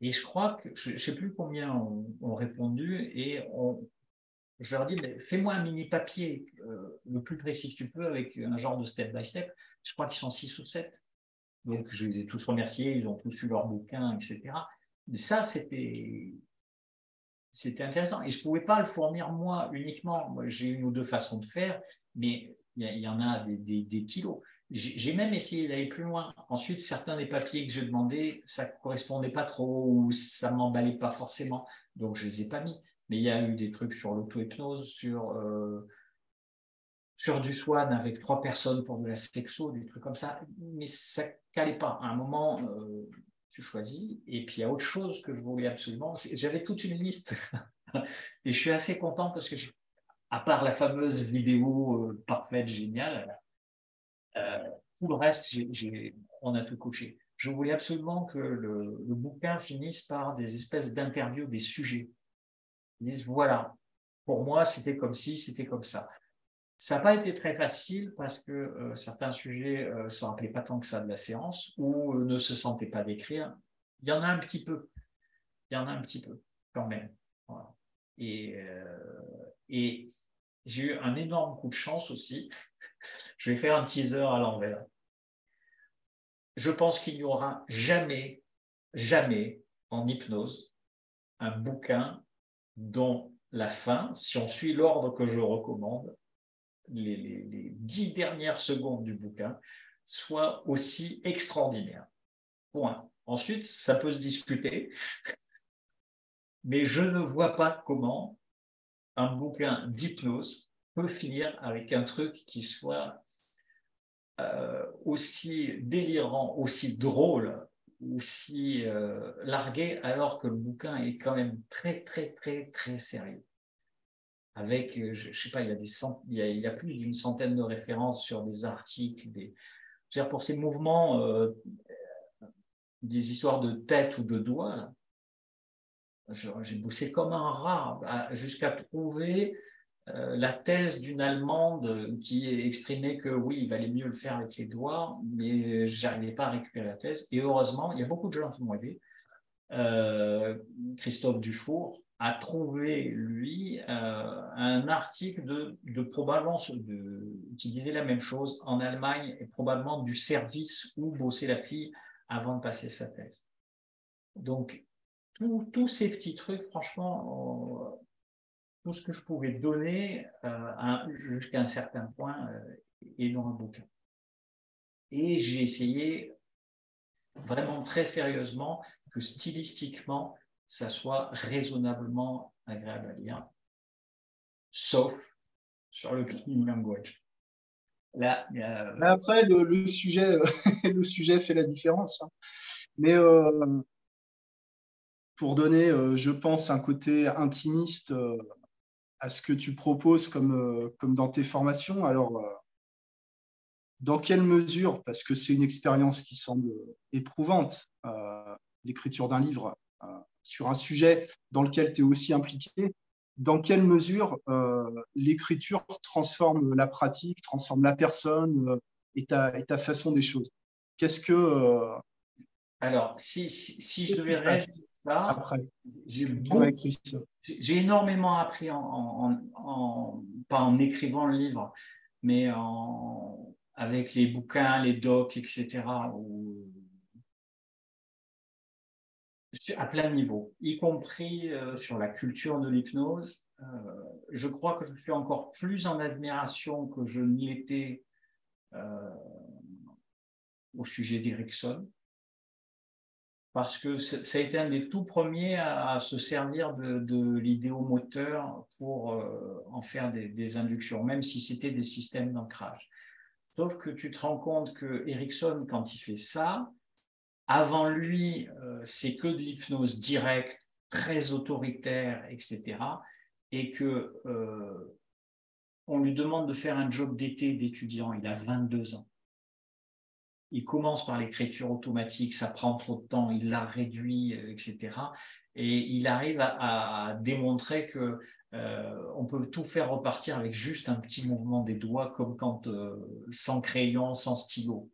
Et je crois que, je ne sais plus combien ont, répondu, et je leur dis fais-moi un mini papier euh, le plus précis que tu peux avec un genre de step by step. Je crois qu'ils sont six ou sept. Donc, je les ai tous remerciés, ils ont tous eu leur bouquin, etc. Ça, c'était c'était intéressant. Et je ne pouvais pas le fournir moi uniquement. j'ai une ou deux façons de faire, mais il y, en a des, kilos. J'ai même essayé d'aller plus loin. Ensuite, certains des papiers que j'ai demandé, ça ne correspondait pas trop ou ça ne m'emballait pas forcément. Donc, je ne les ai pas mis. Mais il y a eu des trucs sur l'auto-hypnose, sur, euh, sur du swan avec trois personnes pour de la sexo, des trucs comme ça. Mais ça ne calait pas. À un moment, euh, tu choisis. Et puis il y a autre chose que je voulais absolument. J'avais toute une liste. et je suis assez content parce que, à part la fameuse vidéo euh, parfaite, géniale, euh, tout le reste, on a tout couché. Je voulais absolument que le, bouquin finisse par des espèces d'interviews des sujets. Ils disent voilà, pour moi, c'était comme si, c'était comme ça. Ça n'a pas été très facile parce que euh, certains sujets ne euh, se rappelaient pas tant que ça de la séance ou euh, ne se sentaient pas d'écrire. Il y en a un petit peu. Il y en a un petit peu quand même. Et, et j'ai eu un énorme coup de chance aussi. Je vais faire un teaser à l'envers. Je pense qu'il n'y aura jamais, jamais en hypnose un bouquin dont la fin, si on suit l'ordre que je recommande, les, dix dernières secondes du bouquin soient aussi extraordinaires. Point. Ensuite, ça peut se discuter, mais je ne vois pas comment un bouquin d'hypnose peut finir avec un truc qui soit euh, aussi délirant, aussi drôle, aussi euh, largué, alors que le bouquin est quand même très, très, très, très sérieux avec, euh, je, ne sais pas, il y a, plus d'une centaine de références sur des articles, pour ces mouvements, euh, des histoires de tête ou de doigt, j'ai bossé comme un rat jusqu'à trouver euh, la thèse d'une Allemande qui exprimait que oui, il valait mieux le faire avec les doigts, mais j'arrivais pas à récupérer la thèse. Et heureusement, il y a beaucoup de gens qui m'ont aidé. Christophe Dufour, a trouvé, lui, euh, un article de, de probablement de, qui disait la même chose en Allemagne et probablement du service où bossait la fille avant de passer sa thèse. Donc, tous ces petits trucs, franchement, euh, tout ce que je pouvais donner euh, jusqu'à un certain point est dans un bouquin. Et j'ai essayé vraiment très sérieusement que stylistiquement, ça soit raisonnablement agréable à lire, sauf sur le clean language. Là, Après, le, sujet, le sujet fait la différence. Hein. Mais euh, pour donner, euh, je pense, un côté intimiste euh, à ce que tu proposes comme, comme dans tes formations, alors dans quelle mesure, parce que c'est une expérience qui semble éprouvante, l'écriture d'un livre, sur un sujet dans lequel tu es aussi impliqué, dans quelle mesure euh, l'écriture transforme la pratique, transforme la personne euh, et, ta, et, ta, façon des choses? Qu'est-ce que. Euh, Alors, si, si, je devais rester là, après, j'ai énormément appris, en, en, pas en écrivant le livre, mais en, avec les bouquins, les docs, etc., à plein niveau, y compris euh, sur la culture de l'hypnose. Euh, je crois que je suis encore plus en admiration que je n'y étais euh, au sujet d'Erickson, parce que ça a été un des tout premiers à, se servir de, de l'idéomoteur pour en faire des, des, inductions, même si c'était des systèmes d'ancrage. Sauf que tu te rends compte que Erickson, quand il fait ça, avant lui, euh, c'est que de l'hypnose directe, très autoritaire, etc. Et que euh, on lui demande de faire un job d'été d'étudiant. Il a 22 ans. Il commence par l'écriture automatique, ça prend trop de temps, il l'a réduit, euh, etc. Et il arrive à, démontrer que on peut tout faire repartir avec juste un petit mouvement des doigts, comme quand sans crayon, sans stylo.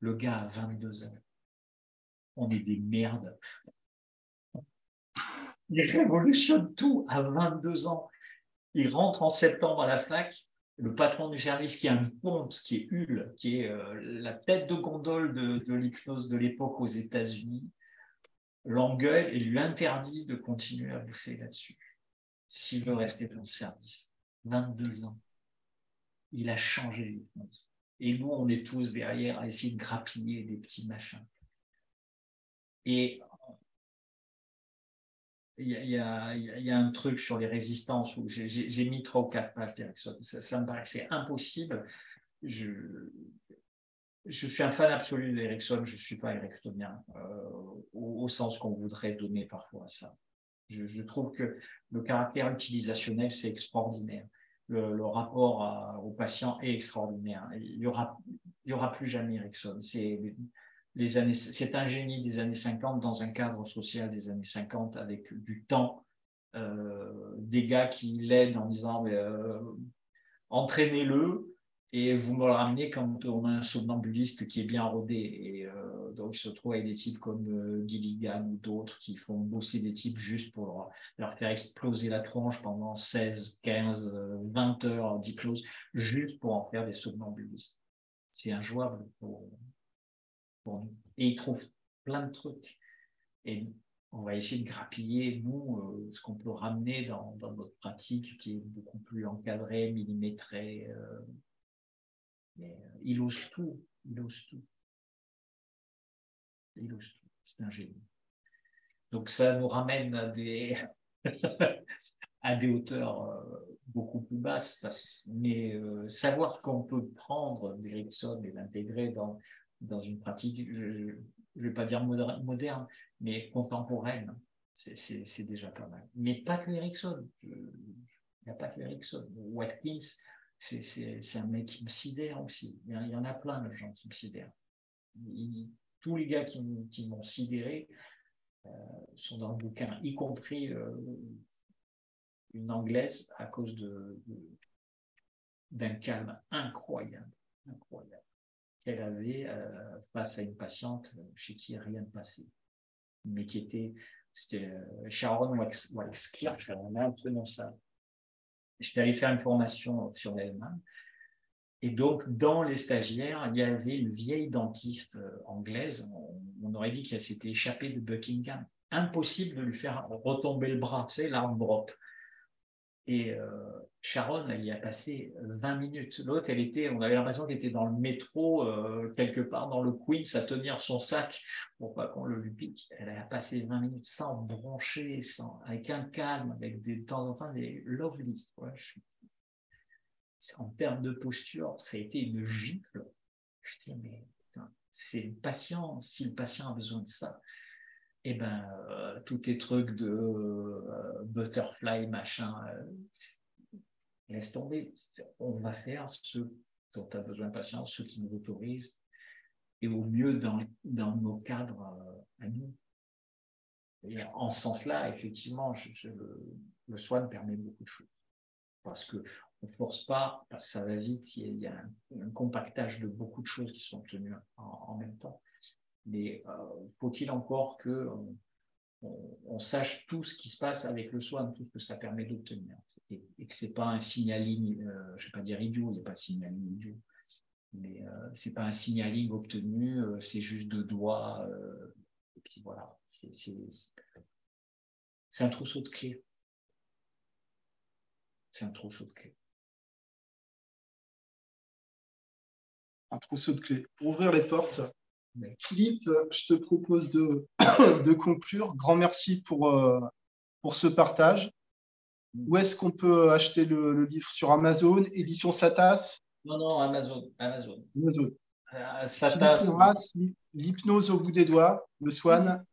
Le gars a 22 ans on est des merdes. Il révolutionne tout à 22 ans. Il rentre en septembre à la fac. Le patron du service, qui est un ponte, qui est Hull, qui est euh, la tête de gondole de, l'hypnose de l'époque aux États-Unis, l'engueule et lui interdit de continuer à bosser là-dessus s'il veut rester dans le service. 22 ans. Il a changé l'hypnose. Et nous, on est tous derrière à essayer de grappiller des petits machins. Et il y, a, un truc sur les résistances où j'ai mis trois ou quatre pages d'Erickson. Ça, me paraissait impossible. Je, suis un fan absolu d'Erickson, je ne suis pas ericksonien, euh, au, sens qu'on voudrait donner parfois à ça. Je, trouve que le caractère utilisationnel, c'est extraordinaire. Le, rapport au patient est extraordinaire. Il n'y aura, aura plus jamais Erickson. C'est c'est un génie des années 50 dans un cadre social des années 50 avec du temps, euh, des gars qui l'aident en disant euh, entraînez-le et vous me le ramenez quand on a un somnambuliste qui est bien rodé. Et euh, donc, il se trouve avec des types comme Gilligan ou d'autres qui font bosser des types juste pour leur, faire exploser la tronche pendant 16, 15, 20 heures d'hypnose, juste pour en faire des somnambulistes. C'est injouable pour, et ils trouvent plein de trucs. Et on va essayer de grappiller, nous, euh, ce qu'on peut ramener dans, notre pratique qui est beaucoup plus encadrée, millimétrée. Euh, mais euh, il ose tout, il ose tout. Il ose tout, c'est un génie. Donc ça nous ramène à des, à des hauteurs beaucoup plus basses, mais savoir qu'on peut prendre d'Erickson et l'intégrer dans, dans une pratique, je ne vais pas dire moderne, mais contemporaine. C'est déjà pas mal. Mais pas que Erickson. Il n'y a pas que Erickson. Watkins, c'est un mec qui me sidère aussi. Il y en a plein de gens qui me sidèrent. tous les gars qui, m'ont sidéré euh, sont dans le bouquin, y compris euh, une anglaise à cause d'un calme incroyable. incroyable qu'elle avait euh, face à une patiente chez qui rien ne passait, mais qui était, c'était euh, Sharon Wax-Kirch, on a un ça. J'étais allé faire une formation sur l'Allemagne. Et donc, dans les stagiaires, il y avait une vieille dentiste euh, anglaise. On, aurait dit qu'elle s'était échappée de Buckingham. Impossible de lui faire retomber le bras, tu sais. Et euh, Sharon, elle y a passé 20 minutes. L'autre, elle était, on avait l'impression qu'elle était dans le métro, euh, quelque part dans le Queens, à tenir son sac pour pas qu'on le lui pique. Elle a passé 20 minutes sans broncher, sans, avec un calme, avec des, de temps en temps des lovely. En termes de posture, ça a été une gifle. Je dis, mais c'est le patient, si le patient a besoin de ça, eh ben, euh, tous tes trucs de euh, butterfly, machin, euh, laisse tomber. On va faire ce dont tu as besoin de patience, ce qui nous autorise, et au mieux dans, dans nos cadres à nous. Et en ce sens-là, effectivement, le, soin permet beaucoup de choses. Parce qu'on ne force pas, parce que ça va vite, il y a, un, compactage de beaucoup de choses qui sont tenues en même temps. Mais euh, faut-il encore que on, sache tout ce qui se passe avec le Swan, tout ce que ça permet d'obtenir? Et, que ce n'est pas un signaling, euh, je vais pas dire idiot, il n'y a pas de signaling idiot, mais euh, ce n'est pas un signaling obtenu, euh, c'est juste deux doigts. et puis voilà, c'est un trousseau de clés. C'est un trousseau de clés. Un trousseau de clés. Pour ouvrir les portes, Philippe, je te propose de, de conclure. Grand merci pour, euh, pour ce partage. Où est-ce qu'on peut acheter le, livre? Sur Amazon, édition Satas? Non, non, Amazon. Amazon. Amazon. Euh, Satas. L'hypnose au bout des doigts, le Swan,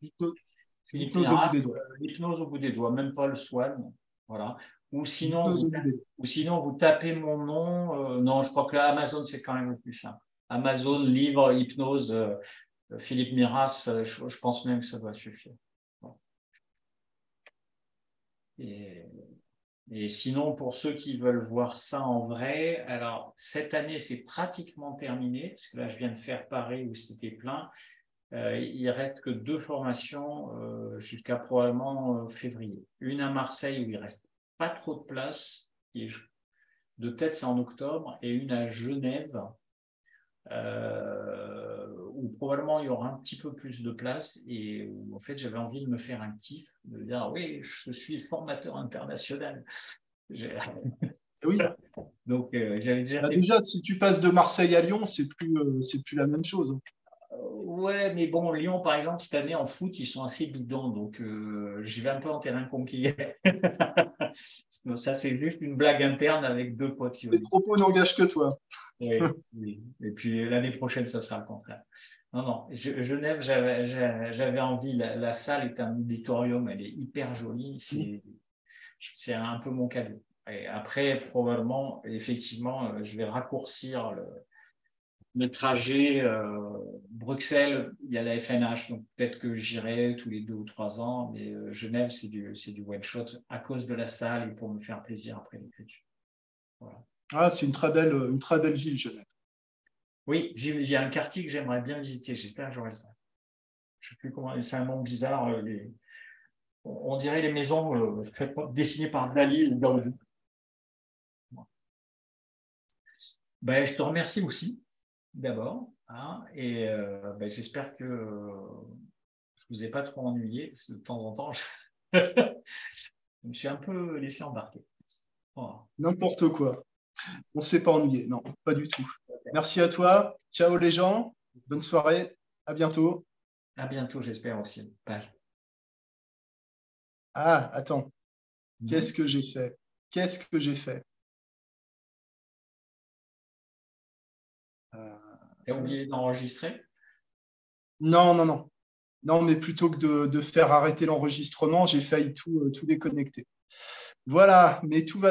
l'hypnose au bout des doigts. L'hypnose au bout des doigts, même pas le Swan. Voilà. Ou sinon, vous, ou sinon, vous tapez mon nom. Euh, non, je crois que Amazon, c'est quand même le plus simple. Amazon, livre, hypnose, euh, Philippe Miras, euh, je, pense même que ça doit suffire. Et, sinon, pour ceux qui veulent voir ça en vrai, alors cette année, c'est pratiquement terminé, parce que là, je viens de faire Paris où c'était plein. Euh, il reste que deux formations jusqu'à probablement février. Une à Marseille où il reste pas trop de place, de tête c'est en octobre, et une à Genève euh, où probablement il y aura un petit peu plus de place et où en fait j'avais envie de me faire un kiff, de dire oui, je suis formateur international. Oui. Donc euh, j'avais déjà. Bah, déjà, si tu passes de Marseille à Lyon, c'est plus, euh, c'est plus la même chose. Hein. Ouais, mais bon, Lyon, par exemple, cette année en foot, ils sont assez bidons, donc euh, je vais un peu en terrain conquis. ça, c'est juste une blague interne avec deux potes. Les propos n'engagent que toi. Oui, Et puis l'année prochaine, ça sera le contraire. Non, non, Genève, j'avais envie, la, salle est un auditorium, elle est hyper jolie, c'est un peu mon cadeau. Et après, probablement, effectivement, euh, je vais raccourcir le, le trajet euh, Bruxelles, il y a la FNH, donc peut-être que j'irai tous les deux ou trois ans, mais euh, Genève, c'est du, du one shot à cause de la salle et pour me faire plaisir après l'écriture. Ah, c'est une très belle, une très belle ville, Genève. Oui, il y a un quartier que j'aimerais bien visiter. J'espère que j'aurai le temps. Je ne sais plus comment. C'est un nom bizarre. Euh, on dirait les maisons dessinées par Dali ou Gaudi. Ben, je te remercie aussi d'abord. Hein, et euh, ben, j'espère que je ne vous ai pas trop ennuyé, parce que de temps en temps, je, me suis un peu laissé embarquer. N'importe quoi. On ne s'est pas ennuyé. Non, pas du tout. Merci à toi. Ciao les gens. Bonne soirée. À bientôt. À bientôt, j'espère aussi. Bye. Ah, attends. Mhm. Qu'est-ce que j'ai fait? Qu'est-ce que j'ai fait? Tu as oublié d'enregistrer? Non, non, non. Non, mais plutôt que de, faire arrêter l'enregistrement, j'ai failli tout, euh, tout déconnecter. Voilà, mais tout va